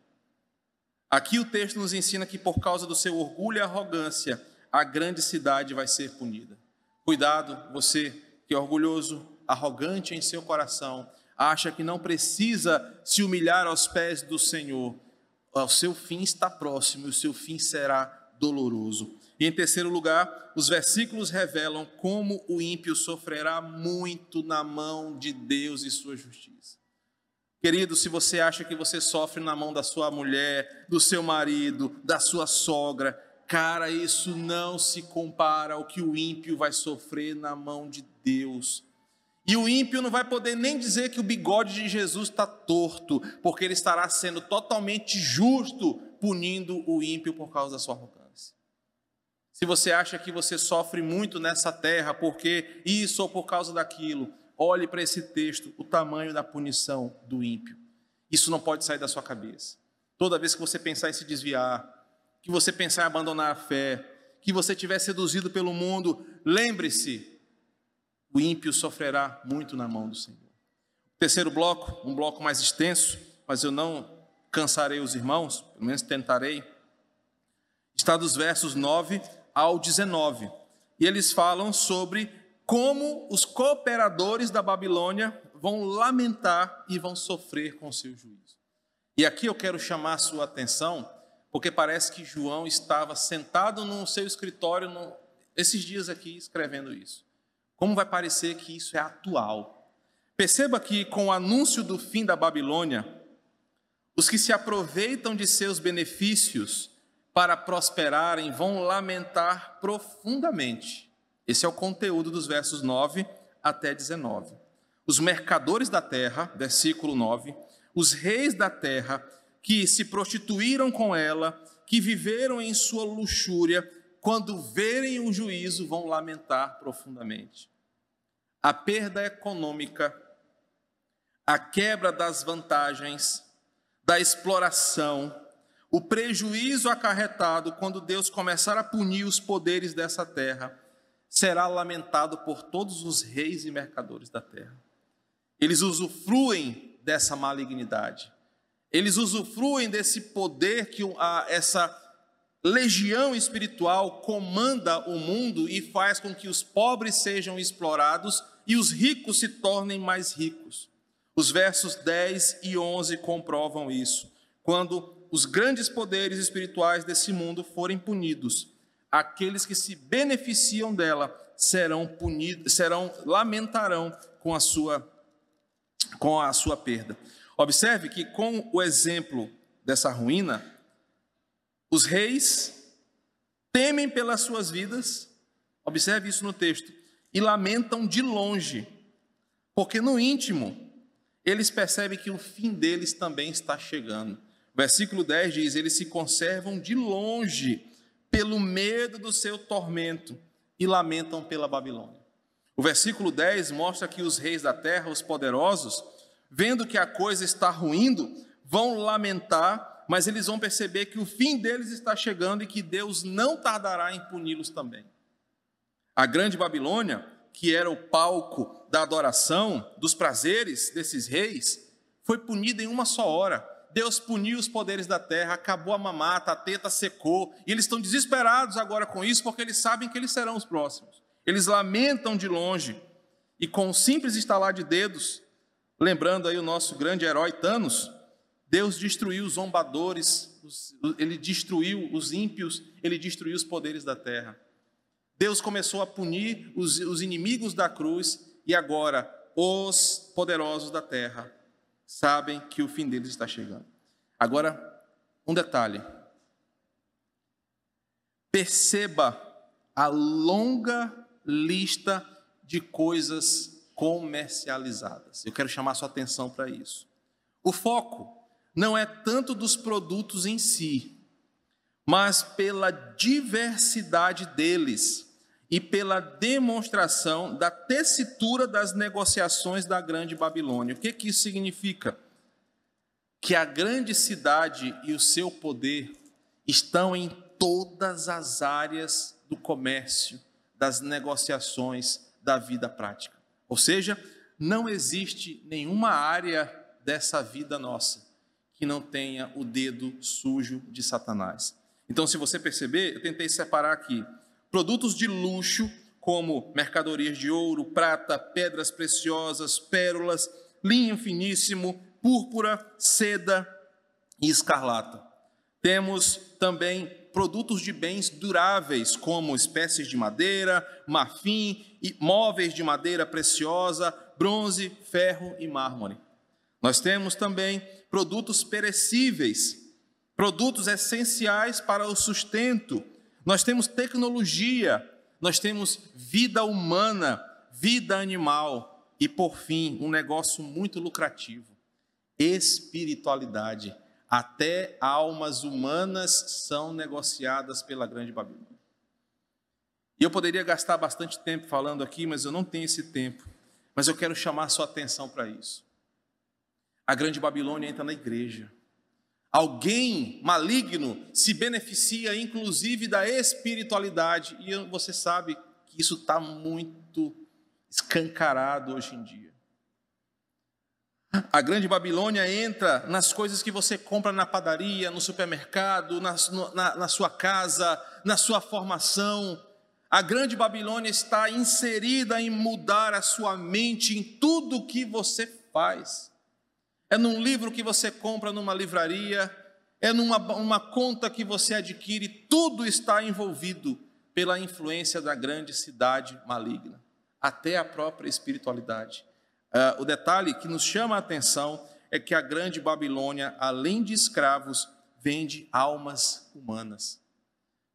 Aqui o texto nos ensina que por causa do seu orgulho e arrogância, a grande cidade vai ser punida. Cuidado, você que é orgulhoso, arrogante em seu coração, acha que não precisa se humilhar aos pés do Senhor. O seu fim está próximo e o seu fim será doloroso. E em terceiro lugar, os versículos revelam como o ímpio sofrerá muito na mão de Deus e sua justiça. Querido, se você acha que você sofre na mão da sua mulher, do seu marido, da sua sogra, cara, isso não se compara ao que o ímpio vai sofrer na mão de Deus. E o ímpio não vai poder nem dizer que o bigode de Jesus está torto, porque ele estará sendo totalmente justo punindo o ímpio por causa da sua arrogância. Se você acha que você sofre muito nessa terra porque isso ou por causa daquilo, olhe para esse texto, o tamanho da punição do ímpio. Isso não pode sair da sua cabeça. Toda vez que você pensar em se desviar, que você pensar em abandonar a fé, que você tiver seduzido pelo mundo, lembre-se, o ímpio sofrerá muito na mão do Senhor. Terceiro bloco, um bloco mais extenso, mas eu não cansarei os irmãos, pelo menos tentarei, está dos versos 9 ao 19. E eles falam sobre como os cooperadores da Babilônia vão lamentar e vão sofrer com seu juízo. E aqui eu quero chamar a sua atenção, porque parece que João estava sentado no seu escritório no, esses dias aqui escrevendo isso. Como vai parecer que isso é atual? Perceba que com o anúncio do fim da Babilônia, os que se aproveitam de seus benefícios para prosperarem vão lamentar profundamente. Esse é o conteúdo dos versos 9 até 19. Os mercadores da terra, versículo 9, os reis da terra que se prostituíram com ela, que viveram em sua luxúria, quando verem o juízo, vão lamentar profundamente. A perda econômica, a quebra das vantagens, da exploração, o prejuízo acarretado quando Deus começar a punir os poderes dessa terra será lamentado por todos os reis e mercadores da terra. Eles usufruem dessa malignidade. Eles usufruem desse poder que essa legião espiritual comanda o mundo e faz com que os pobres sejam explorados e os ricos se tornem mais ricos. Os versos 10 e 11 comprovam isso. Quando os grandes poderes espirituais desse mundo forem punidos, aqueles que se beneficiam dela serão punidos, serão lamentarão com a sua com a sua perda. Observe que com o exemplo dessa ruína, os reis temem pelas suas vidas. Observe isso no texto e lamentam de longe, porque no íntimo eles percebem que o fim deles também está chegando. Versículo 10 diz: Eles se conservam de longe pelo medo do seu tormento e lamentam pela Babilônia. O versículo 10 mostra que os reis da terra, os poderosos, vendo que a coisa está ruindo, vão lamentar, mas eles vão perceber que o fim deles está chegando e que Deus não tardará em puni-los também. A grande Babilônia, que era o palco da adoração, dos prazeres desses reis, foi punida em uma só hora Deus puniu os poderes da terra, acabou a mamata, a teta secou, e eles estão desesperados agora com isso, porque eles sabem que eles serão os próximos. Eles lamentam de longe, e com um simples estalar de dedos, lembrando aí o nosso grande herói Thanos, Deus destruiu os zombadores, ele destruiu os ímpios, ele destruiu os poderes da terra. Deus começou a punir os, os inimigos da cruz, e agora os poderosos da terra sabem que o fim deles está chegando. Agora, um detalhe. Perceba a longa lista de coisas comercializadas. Eu quero chamar sua atenção para isso. O foco não é tanto dos produtos em si, mas pela diversidade deles e pela demonstração da tessitura das negociações da Grande Babilônia. O que, que isso significa? Que a grande cidade e o seu poder estão em todas as áreas do comércio, das negociações, da vida prática. Ou seja, não existe nenhuma área dessa vida nossa que não tenha o dedo sujo de Satanás. Então, se você perceber, eu tentei separar aqui produtos de luxo, como mercadorias de ouro, prata, pedras preciosas, pérolas, linho finíssimo, púrpura, seda e escarlata. Temos também produtos de bens duráveis, como espécies de madeira, marfim e móveis de madeira preciosa, bronze, ferro e mármore. Nós temos também produtos perecíveis, produtos essenciais para o sustento. Nós temos tecnologia, nós temos vida humana, vida animal e, por fim, um negócio muito lucrativo: espiritualidade. Até almas humanas são negociadas pela Grande Babilônia. E eu poderia gastar bastante tempo falando aqui, mas eu não tenho esse tempo. Mas eu quero chamar sua atenção para isso. A Grande Babilônia entra na igreja. Alguém maligno se beneficia, inclusive, da espiritualidade, e você sabe que isso está muito escancarado hoje em dia. A grande Babilônia entra nas coisas que você compra na padaria, no supermercado, na, na, na sua casa, na sua formação. A grande Babilônia está inserida em mudar a sua mente em tudo que você faz é num livro que você compra numa livraria, é numa uma conta que você adquire, tudo está envolvido pela influência da grande cidade maligna, até a própria espiritualidade. Uh, o detalhe que nos chama a atenção é que a grande Babilônia, além de escravos, vende almas humanas.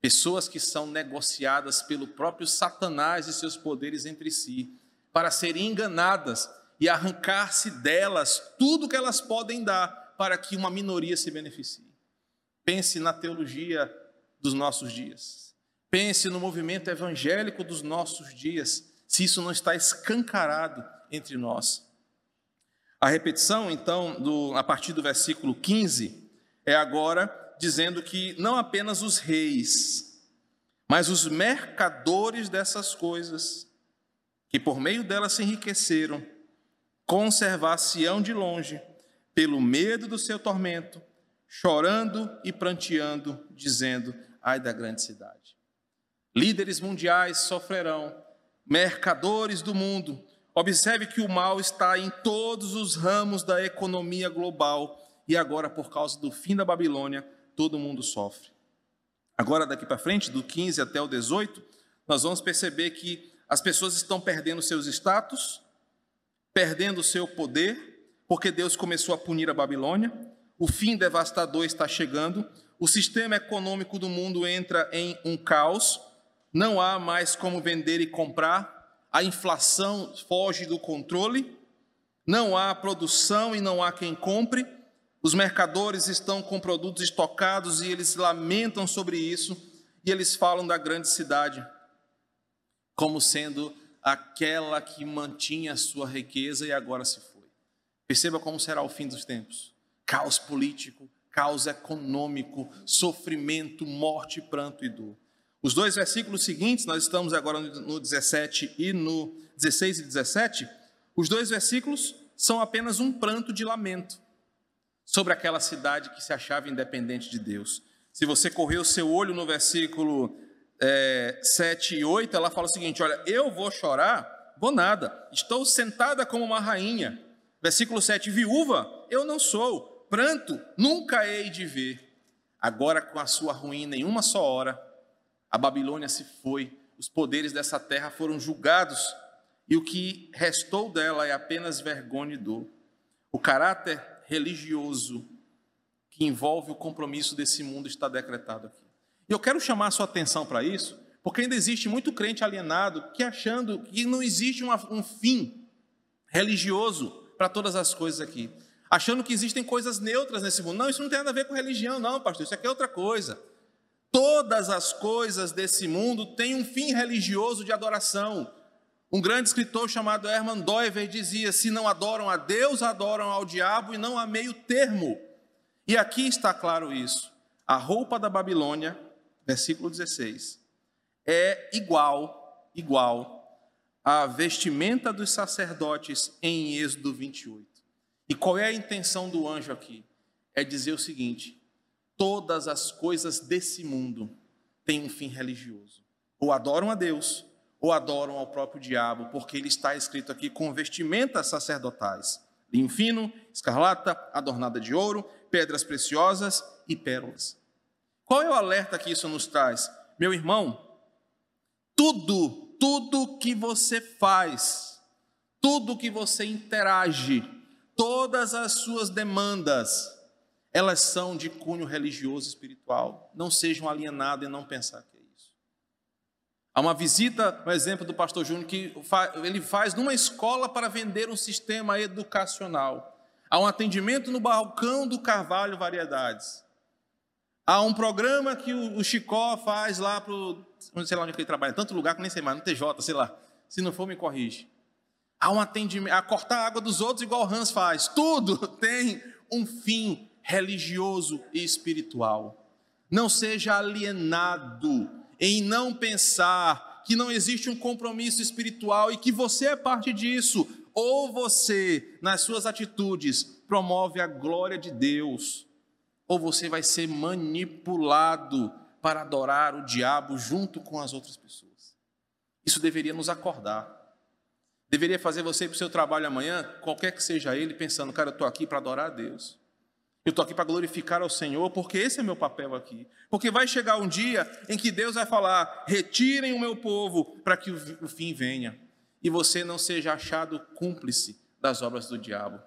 Pessoas que são negociadas pelo próprio Satanás e seus poderes entre si, para serem enganadas e arrancar-se delas tudo que elas podem dar para que uma minoria se beneficie. Pense na teologia dos nossos dias. Pense no movimento evangélico dos nossos dias, se isso não está escancarado entre nós. A repetição, então, do, a partir do versículo 15, é agora dizendo que não apenas os reis, mas os mercadores dessas coisas, que por meio delas se enriqueceram, conservar-se-ão de longe, pelo medo do seu tormento, chorando e pranteando, dizendo: ai da grande cidade. Líderes mundiais sofrerão, mercadores do mundo. Observe que o mal está em todos os ramos da economia global e agora, por causa do fim da Babilônia, todo mundo sofre. Agora, daqui para frente, do 15 até o 18, nós vamos perceber que as pessoas estão perdendo seus status, perdendo seu poder, porque Deus começou a punir a Babilônia, o fim devastador está chegando, o sistema econômico do mundo entra em um caos, não há mais como vender e comprar, a inflação foge do controle, não há produção e não há quem compre, os mercadores estão com produtos estocados e eles lamentam sobre isso, e eles falam da grande cidade como sendo aquela que mantinha a sua riqueza e agora se foi. Perceba como será o fim dos tempos: caos político, caos econômico, sofrimento, morte, pranto e dor. Os dois versículos seguintes, nós estamos agora no 17 e no 16 e 17, os dois versículos são apenas um pranto de lamento sobre aquela cidade que se achava independente de Deus. Se você correr o seu olho no versículo é, 7 e 8, ela fala o seguinte: Olha, eu vou chorar, vou nada, estou sentada como uma rainha. Versículo 7: Viúva, eu não sou, pranto, nunca hei de ver. Agora, com a sua ruína, em uma só hora, a Babilônia se foi, os poderes dessa terra foram julgados, e o que restou dela é apenas vergonha e dor. O caráter religioso que envolve o compromisso desse mundo está decretado aqui. E eu quero chamar a sua atenção para isso, Porque ainda existe muito crente alienado que achando que não existe um fim religioso para todas as coisas aqui. Achando que existem coisas neutras nesse mundo. Não, isso não tem nada a ver com religião, não, pastor. Isso aqui é outra coisa. Todas as coisas desse mundo têm um fim religioso de adoração. Um grande escritor chamado Herman Doiver dizia: se não adoram a Deus, adoram ao diabo e não há meio termo. E aqui está claro isso. A roupa da Babilônia, versículo 16, é igual, igual à vestimenta dos sacerdotes em Êxodo 28. E qual é a intenção do anjo aqui? É dizer o seguinte: todas as coisas desse mundo têm um fim religioso. Ou adoram a Deus, ou adoram ao próprio diabo, porque ele está escrito aqui com vestimentas sacerdotais: linho fino, escarlata, adornada de ouro, pedras preciosas e pérolas. Qual é o alerta que isso nos traz? Meu irmão, tudo, tudo que você faz, tudo que você interage, todas as suas demandas, elas são de cunho religioso e espiritual. Não sejam alienados e não pensar que é isso. Há uma visita, um exemplo do pastor Júnior, que ele faz numa escola para vender um sistema educacional. Há um atendimento no balcão do Carvalho Variedades. Há um programa que o Chicó faz lá para sei lá onde ele trabalha, tanto lugar que nem sei mais, no TJ, sei lá. Se não for, me corrige. Há um atendimento, a cortar a água dos outros, igual o Hans faz. Tudo (laughs) tem um fim religioso e espiritual. Não seja alienado em não pensar que não existe um compromisso espiritual e que você é parte disso. Ou você, nas suas atitudes, promove a glória de Deus ou você vai ser manipulado para adorar o diabo junto com as outras pessoas. Isso deveria nos acordar. Deveria fazer você ir para o seu trabalho amanhã, qualquer que seja ele, pensando, cara, eu estou aqui para adorar a Deus. Eu estou aqui para glorificar ao Senhor, porque esse é meu papel aqui. Porque vai chegar um dia em que Deus vai falar: retirem o meu povo para que o fim venha. E você não seja achado cúmplice das obras do diabo.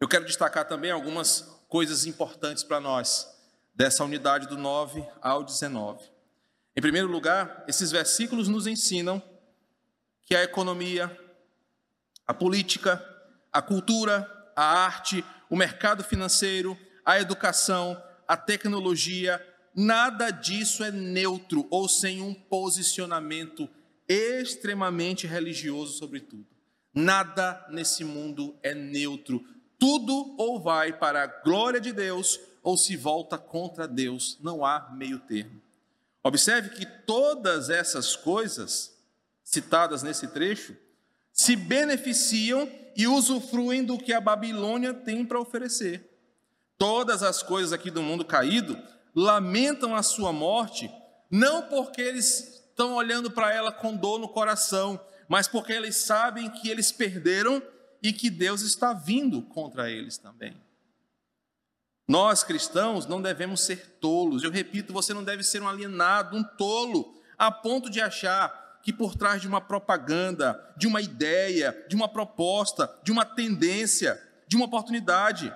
Eu quero destacar também algumas coisas importantes para nós, dessa unidade do 9 ao 19. Em primeiro lugar, esses versículos nos ensinam que a economia, a política, a cultura, a arte, o mercado financeiro, a educação, a tecnologia, nada disso é neutro ou sem um posicionamento extremamente religioso sobre tudo. Nada nesse mundo é neutro, tudo ou vai para a glória de Deus ou se volta contra Deus, não há meio termo. Observe que todas essas coisas citadas nesse trecho se beneficiam e usufruem do que a Babilônia tem para oferecer. Todas as coisas aqui do mundo caído lamentam a sua morte, não porque eles estão olhando para ela com dor no coração, mas porque eles sabem que eles perderam e que Deus está vindo contra eles também. Nós cristãos não devemos ser tolos. Eu repito, você não deve ser um alienado, um tolo, a ponto de achar que por trás de uma propaganda, de uma ideia, de uma proposta, de uma tendência, de uma oportunidade,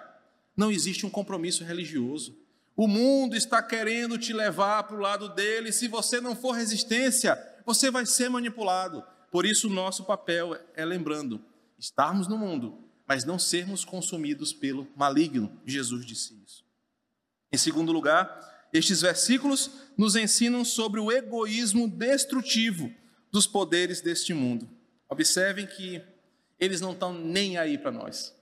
não existe um compromisso religioso. O mundo está querendo te levar para o lado dele, se você não for resistência, você vai ser manipulado. Por isso, o nosso papel é lembrando: estarmos no mundo, mas não sermos consumidos pelo maligno. Jesus disse isso. Em segundo lugar, estes versículos nos ensinam sobre o egoísmo destrutivo dos poderes deste mundo. Observem que eles não estão nem aí para nós.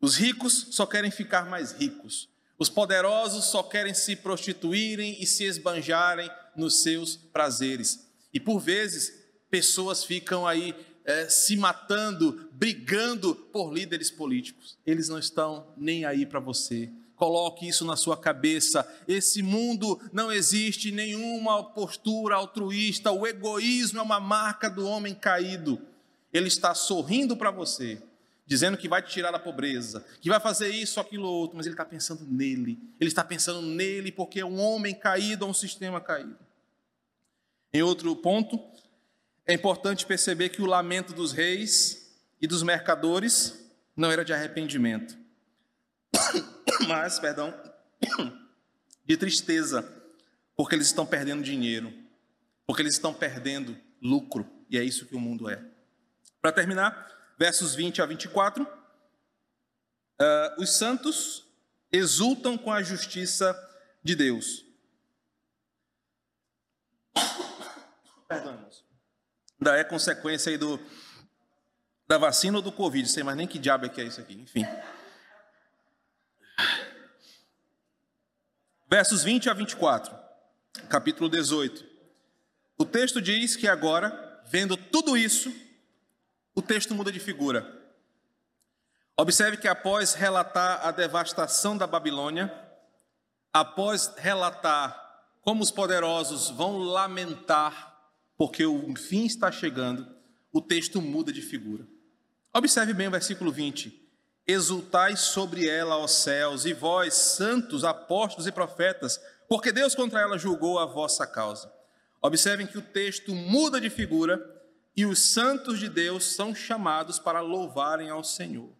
Os ricos só querem ficar mais ricos. Os poderosos só querem se prostituírem e se esbanjarem nos seus prazeres. E por vezes, pessoas ficam aí é, se matando, brigando por líderes políticos. Eles não estão nem aí para você. Coloque isso na sua cabeça. Esse mundo não existe nenhuma postura altruísta. O egoísmo é uma marca do homem caído. Ele está sorrindo para você, dizendo que vai te tirar da pobreza, que vai fazer isso, aquilo, outro, mas ele está pensando nele. Ele está pensando nele porque é um homem caído, é um sistema caído. Em outro ponto, é importante perceber que o lamento dos reis e dos mercadores não era de arrependimento, (coughs) mas, perdão, (coughs) de tristeza, porque eles estão perdendo dinheiro. porque eles estão perdendo lucro, e é isso que o mundo é. Para terminar, versos 20 a 24, uh, os santos exultam com a justiça de Deus. (coughs) Perdão, irmãos. Ainda é consequência aí do, da vacina ou do Covid, sei mais nem que diabo é que é isso aqui, enfim. Versos 20 a 24, capítulo 18. O texto diz que agora, vendo tudo isso, o texto muda de figura. Observe que após relatar a devastação da Babilônia, após relatar como os poderosos vão lamentar porque o fim está chegando, o texto muda de figura. Observe bem o versículo 20. Exultai sobre ela, ó céus, e vós, santos, apóstolos e profetas, porque Deus contra ela julgou a vossa causa. Observem que o texto muda de figura e os santos de Deus são chamados para louvarem ao Senhor.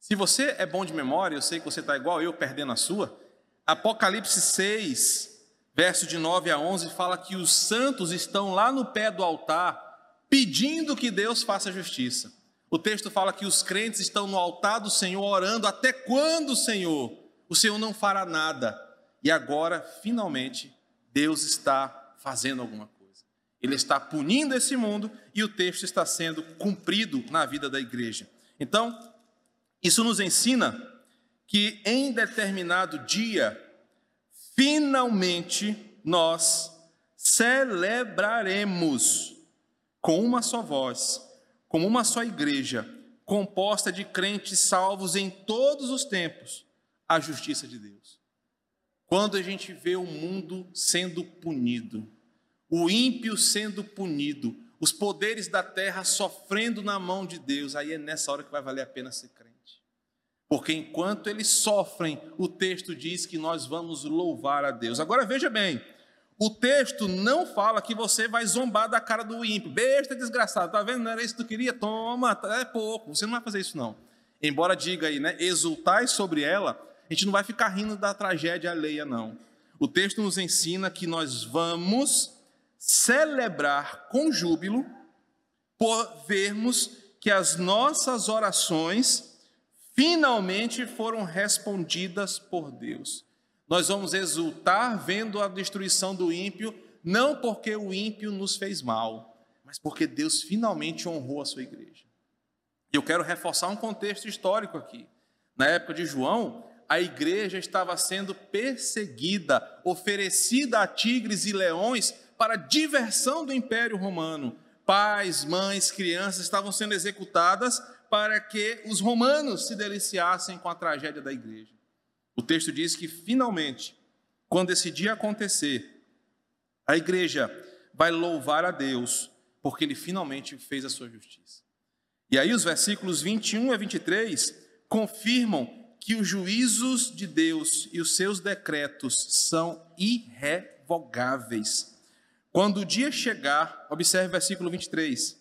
Se você é bom de memória, eu sei que você está igual eu, perdendo a sua, Apocalipse 6, verso de 9 a 11, fala que os santos estão lá no pé do altar pedindo que Deus faça justiça. O texto fala que os crentes estão no altar do Senhor orando até quando, Senhor? O Senhor não fará nada. E agora, finalmente, Deus está fazendo alguma coisa. Ele está punindo esse mundo e o texto está sendo cumprido na vida da igreja. Então, isso nos ensina que em determinado dia, finalmente nós celebraremos com uma só voz, como uma só igreja, composta de crentes salvos em todos os tempos, a justiça de Deus. Quando a gente vê o mundo sendo punido, o ímpio sendo punido, os poderes da terra sofrendo na mão de Deus, aí é nessa hora que vai valer a pena ser crente. Porque enquanto eles sofrem, o texto diz que nós vamos louvar a Deus. Agora veja bem, o texto não fala que você vai zombar da cara do ímpio. Besta desgraçado, tá vendo? Não era isso que tu queria? Toma, tá, é pouco. Você não vai fazer isso não. Embora diga aí, né, exultai sobre ela, a gente não vai ficar rindo da tragédia alheia não. O texto nos ensina que nós vamos celebrar com júbilo por vermos que as nossas orações finalmente foram respondidas por Deus. Nós vamos exultar vendo a destruição do ímpio, não porque o ímpio nos fez mal, mas porque Deus finalmente honrou a sua igreja. E eu quero reforçar um contexto histórico aqui. Na época de João, a igreja estava sendo perseguida, oferecida a tigres e leões para diversão do Império Romano. Pais, mães, crianças estavam sendo executadas para que os romanos se deliciassem com a tragédia da igreja. O texto diz que, finalmente, quando esse dia acontecer, a igreja vai louvar a Deus, porque ele finalmente fez a sua justiça. E aí, os versículos 21 a 23 confirmam que os juízos de Deus e os seus decretos são irrevogáveis. Quando o dia chegar, observe o versículo 23.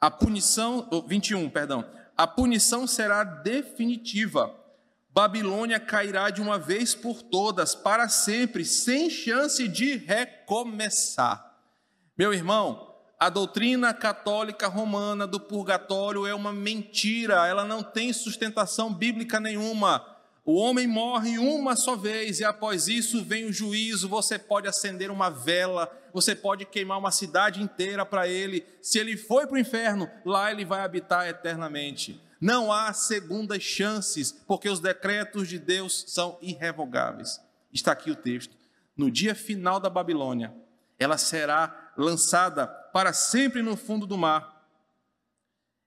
A punição, 21, perdão a punição será definitiva. Babilônia cairá de uma vez por todas, para sempre, sem chance de recomeçar. Meu irmão, a doutrina católica romana do purgatório é uma mentira, ela não tem sustentação bíblica nenhuma. O homem morre uma só vez e após isso vem o juízo. Você pode acender uma vela, você pode queimar uma cidade inteira para ele. Se ele foi para o inferno, lá ele vai habitar eternamente. Não há segundas chances, porque os decretos de Deus são irrevogáveis. Está aqui o texto. No dia final da Babilônia, ela será lançada para sempre no fundo do mar.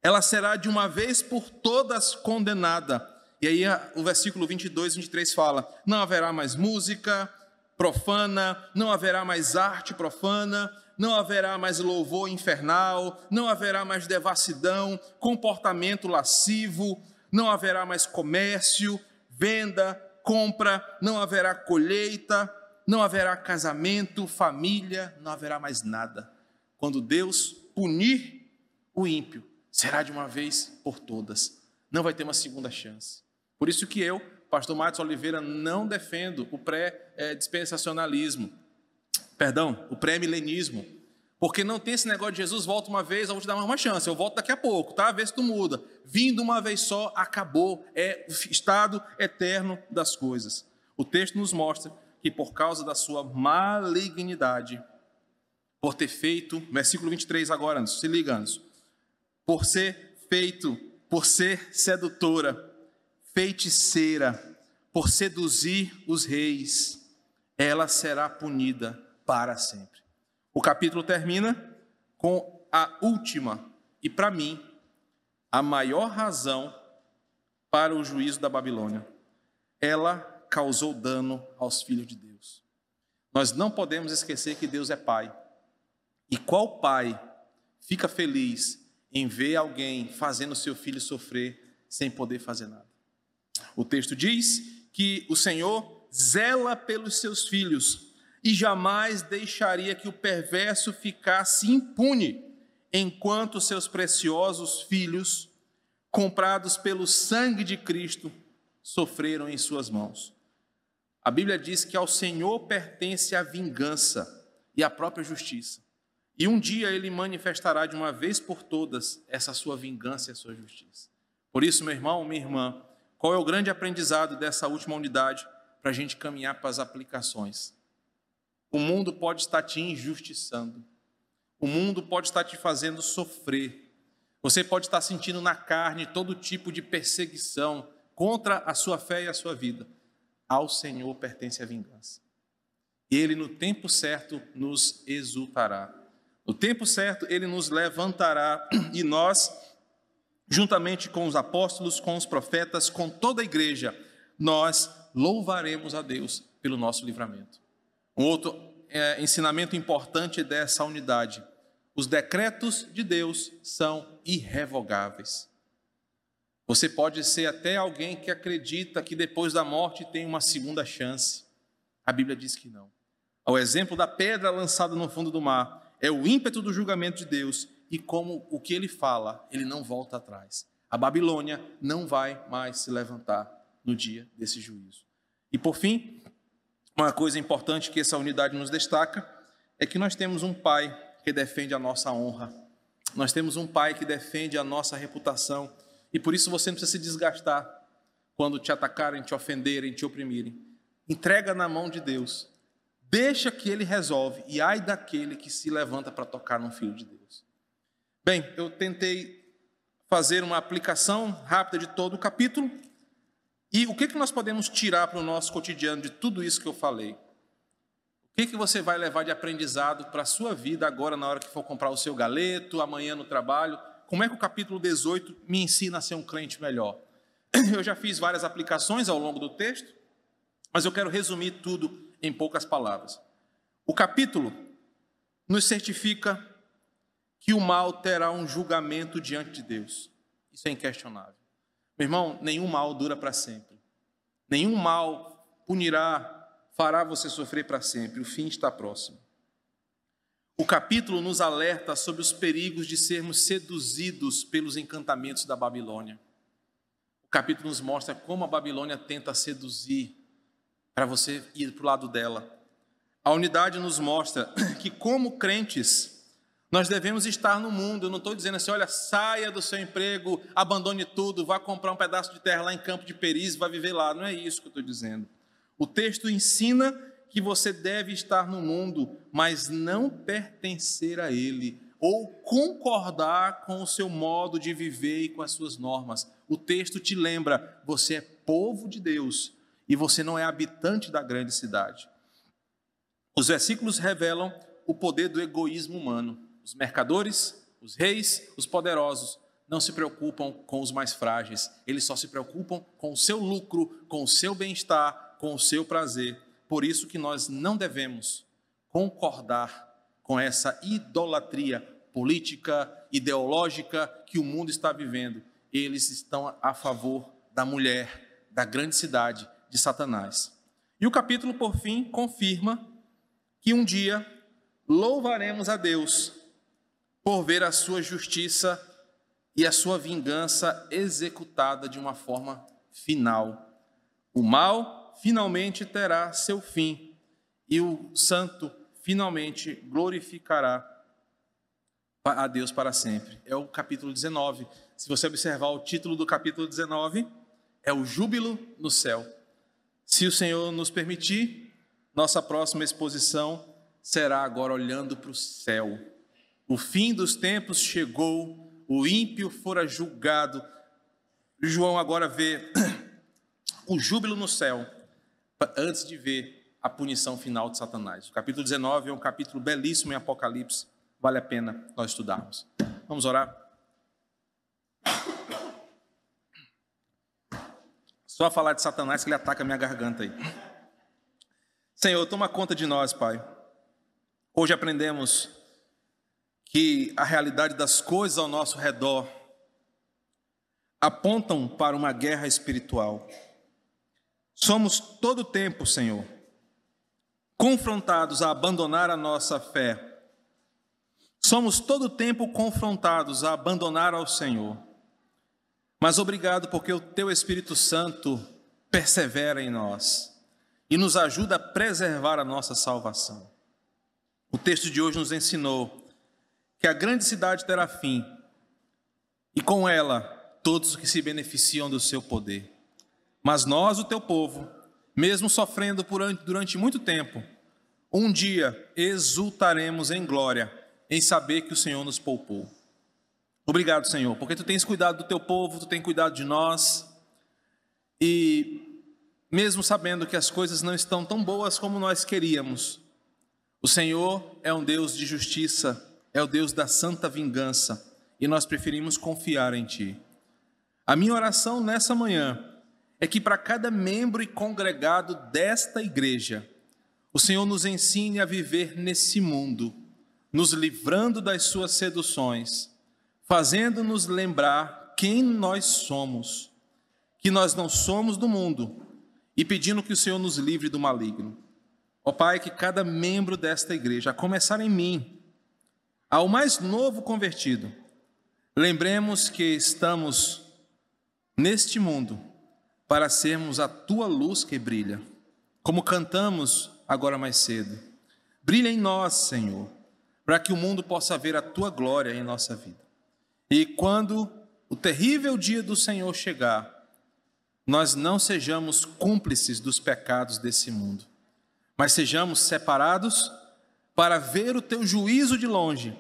Ela será de uma vez por todas condenada e aí o versículo 22 e 23 fala: Não haverá mais música profana, não haverá mais arte profana, não haverá mais louvor infernal, não haverá mais devassidão, comportamento lascivo, não haverá mais comércio, venda, compra, não haverá colheita, não haverá casamento, família, não haverá mais nada. Quando Deus punir o ímpio, será de uma vez por todas. Não vai ter uma segunda chance. Por isso que eu, pastor Matos Oliveira, não defendo o pré-dispensacionalismo. perdão, o pré-milenismo. Porque não tem esse negócio de Jesus volta uma vez, eu vou te dar mais uma chance, eu volto daqui a pouco, tá? Vê se tu muda. Vindo uma vez só, acabou, é o estado eterno das coisas. O texto nos mostra que por causa da sua malignidade, por ter feito, versículo 23 agora, Anderson, se liga, Anderson, por ser feito, por ser sedutora, feiticeira, por seduzir os reis, ela será punida para sempre. O capítulo termina com a última e, para mim, a maior razão para o juízo da Babilônia. Ela causou dano aos filhos de Deus. Nós não podemos esquecer que Deus é Pai. E qual pai fica feliz em ver alguém fazendo seu filho sofrer sem poder fazer nada? O texto diz que o Senhor zela pelos seus filhos e jamais deixaria que o perverso ficasse impune, enquanto seus preciosos filhos, comprados pelo sangue de Cristo, sofreram em suas mãos. A Bíblia diz que ao Senhor pertence a vingança e a própria justiça. E um dia ele manifestará de uma vez por todas essa sua vingança e a sua justiça. Por isso, meu irmão, minha irmã, qual é o grande aprendizado dessa última unidade para a gente caminhar para as aplicações? O mundo pode estar te injustiçando. O mundo pode estar te fazendo sofrer. Você pode estar sentindo na carne todo tipo de perseguição contra a sua fé e a sua vida. Ao Senhor pertence a vingança. Ele, no tempo certo, nos exultará. No tempo certo, ele nos levantará e nós, juntamente com os apóstolos, com os profetas, com toda a igreja, nós louvaremos a Deus pelo nosso livramento. Um outro é, ensinamento importante dessa unidade: os decretos de Deus são irrevogáveis. Você pode ser até alguém que acredita que depois da morte tem uma segunda chance. A Bíblia diz que não. Ao exemplo da pedra lançada no fundo do mar, é o ímpeto do julgamento de Deus e como o que ele fala, ele não volta atrás. A Babilônia não vai mais se levantar no dia desse juízo. E por fim, uma coisa importante que essa unidade nos destaca é que nós temos um pai que defende a nossa honra. Nós temos um pai que defende a nossa reputação. E por isso você não precisa se desgastar quando te atacarem, te ofenderem, te oprimirem. Entrega na mão de Deus. Deixa que ele resolve. E ai daquele que se levanta para tocar num filho de Deus. Bem, eu tentei fazer uma aplicação rápida de todo o capítulo. E o que, que nós podemos tirar para o nosso cotidiano de tudo isso que eu falei? O que, que você vai levar de aprendizado para a sua vida agora, na hora que for comprar o seu galeto, amanhã no trabalho? Como é que o capítulo 18 me ensina a ser um crente melhor? (clears throat) Eu já fiz várias aplicações ao longo do texto, mas eu quero resumir tudo em poucas palavras. O capítulo nos certifica que o mal terá um julgamento diante de Deus. Isso é inquestionável. Meu irmão, nenhum mal dura para sempre. Nenhum mal punirá, fará você sofrer para sempre. O fim está próximo. O capítulo nos alerta sobre os perigos de sermos seduzidos pelos encantamentos da Babilônia. O capítulo nos mostra como a Babilônia tenta seduzir para você ir para o lado dela. A unidade nos mostra (coughs) que, como crentes, nós devemos estar no mundo. Eu não estou dizendo assim, olha, saia do seu emprego, abandone tudo, vá comprar um pedaço de terra lá em Campo de Peris vá viver lá. Não é isso que eu estou dizendo. O texto ensina que você deve estar no mundo, mas não pertencer a ele, ou concordar com o seu modo de viver e com as suas normas. O texto te lembra: você é povo de Deus e você não é habitante da grande cidade. Os versículos revelam o poder do egoísmo humano. Os mercadores, os reis, os poderosos não se preocupam com os mais frágeis, eles só se preocupam com o seu lucro, com o seu bem-estar, com o seu prazer. Por isso que nós não devemos concordar com essa idolatria política, ideológica que o mundo está vivendo. Eles estão a favor da mulher, da grande cidade de Satanás. E o capítulo, por fim, confirma que um dia louvaremos a Deus por ver a sua justiça e a sua vingança executada de uma forma final. O mal finalmente terá seu fim e o santo finalmente glorificará a Deus para sempre. É o capítulo 19. Se você observar o título do capítulo 19, é o júbilo no céu. Se o Senhor nos permitir, nossa próxima exposição será agora olhando para o céu. O fim dos tempos chegou, o ímpio fora julgado. João agora vê (clears throat) o júbilo no céu, antes de ver a punição final de Satanás. O capítulo 19 é um capítulo belíssimo em Apocalipse, vale a pena nós estudarmos. Vamos orar? Só falar de Satanás que ele ataca a minha garganta aí. Senhor, toma conta de nós, Pai. Hoje aprendemos que a realidade das coisas ao nosso redor apontam para uma guerra espiritual. Somos todo o tempo, Senhor, confrontados a abandonar a nossa fé. Somos todo o tempo confrontados a abandonar ao Senhor. Mas obrigado porque o teu Espírito Santo persevera em nós e nos ajuda a preservar a nossa salvação. O texto de hoje nos ensinou que a grande cidade terá fim e com ela todos os que se beneficiam do seu poder. Mas nós, o teu povo, mesmo sofrendo durante muito tempo, um dia exultaremos em glória em saber que o Senhor nos poupou. Obrigado, Senhor, porque tu tens cuidado do teu povo, tu tens cuidado de nós. E mesmo sabendo que as coisas não estão tão boas como nós queríamos, o Senhor é um Deus de justiça, é o Deus da santa vingança, e nós preferimos confiar em ti. A minha oração nessa manhã é que para cada membro e congregado desta igreja, o Senhor nos ensine a viver nesse mundo, nos livrando das suas seduções fazendo-nos lembrar quem nós somos, que nós não somos do mundo, e pedindo que o Senhor nos livre do maligno. Ó Pai, que cada membro desta igreja, a começar em mim, ao mais novo convertido, lembremos que estamos neste mundo para sermos a tua luz que brilha, como cantamos agora mais cedo. Brilha em nós, Senhor, para que o mundo possa ver a tua glória em nossa vida. E quando o terrível dia do Senhor chegar, nós não sejamos cúmplices dos pecados desse mundo, mas sejamos separados para ver o teu juízo de longe,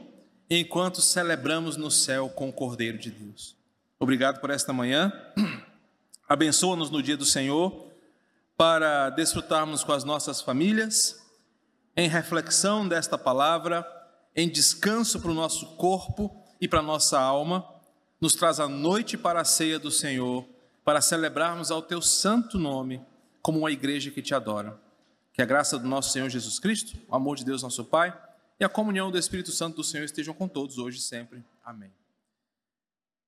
enquanto celebramos no céu com o Cordeiro de Deus. Obrigado por esta manhã. (clears throat) Abençoa-nos no dia do Senhor para desfrutarmos com as nossas famílias, em reflexão desta palavra, em descanso para o nosso corpo e para a nossa alma, nos traz a noite para a ceia do Senhor, para celebrarmos ao teu santo nome, como uma igreja que te adora. Que a graça do nosso Senhor Jesus Cristo, o amor de Deus nosso Pai e a comunhão do Espírito Santo do Senhor estejam com todos hoje e sempre. Amém.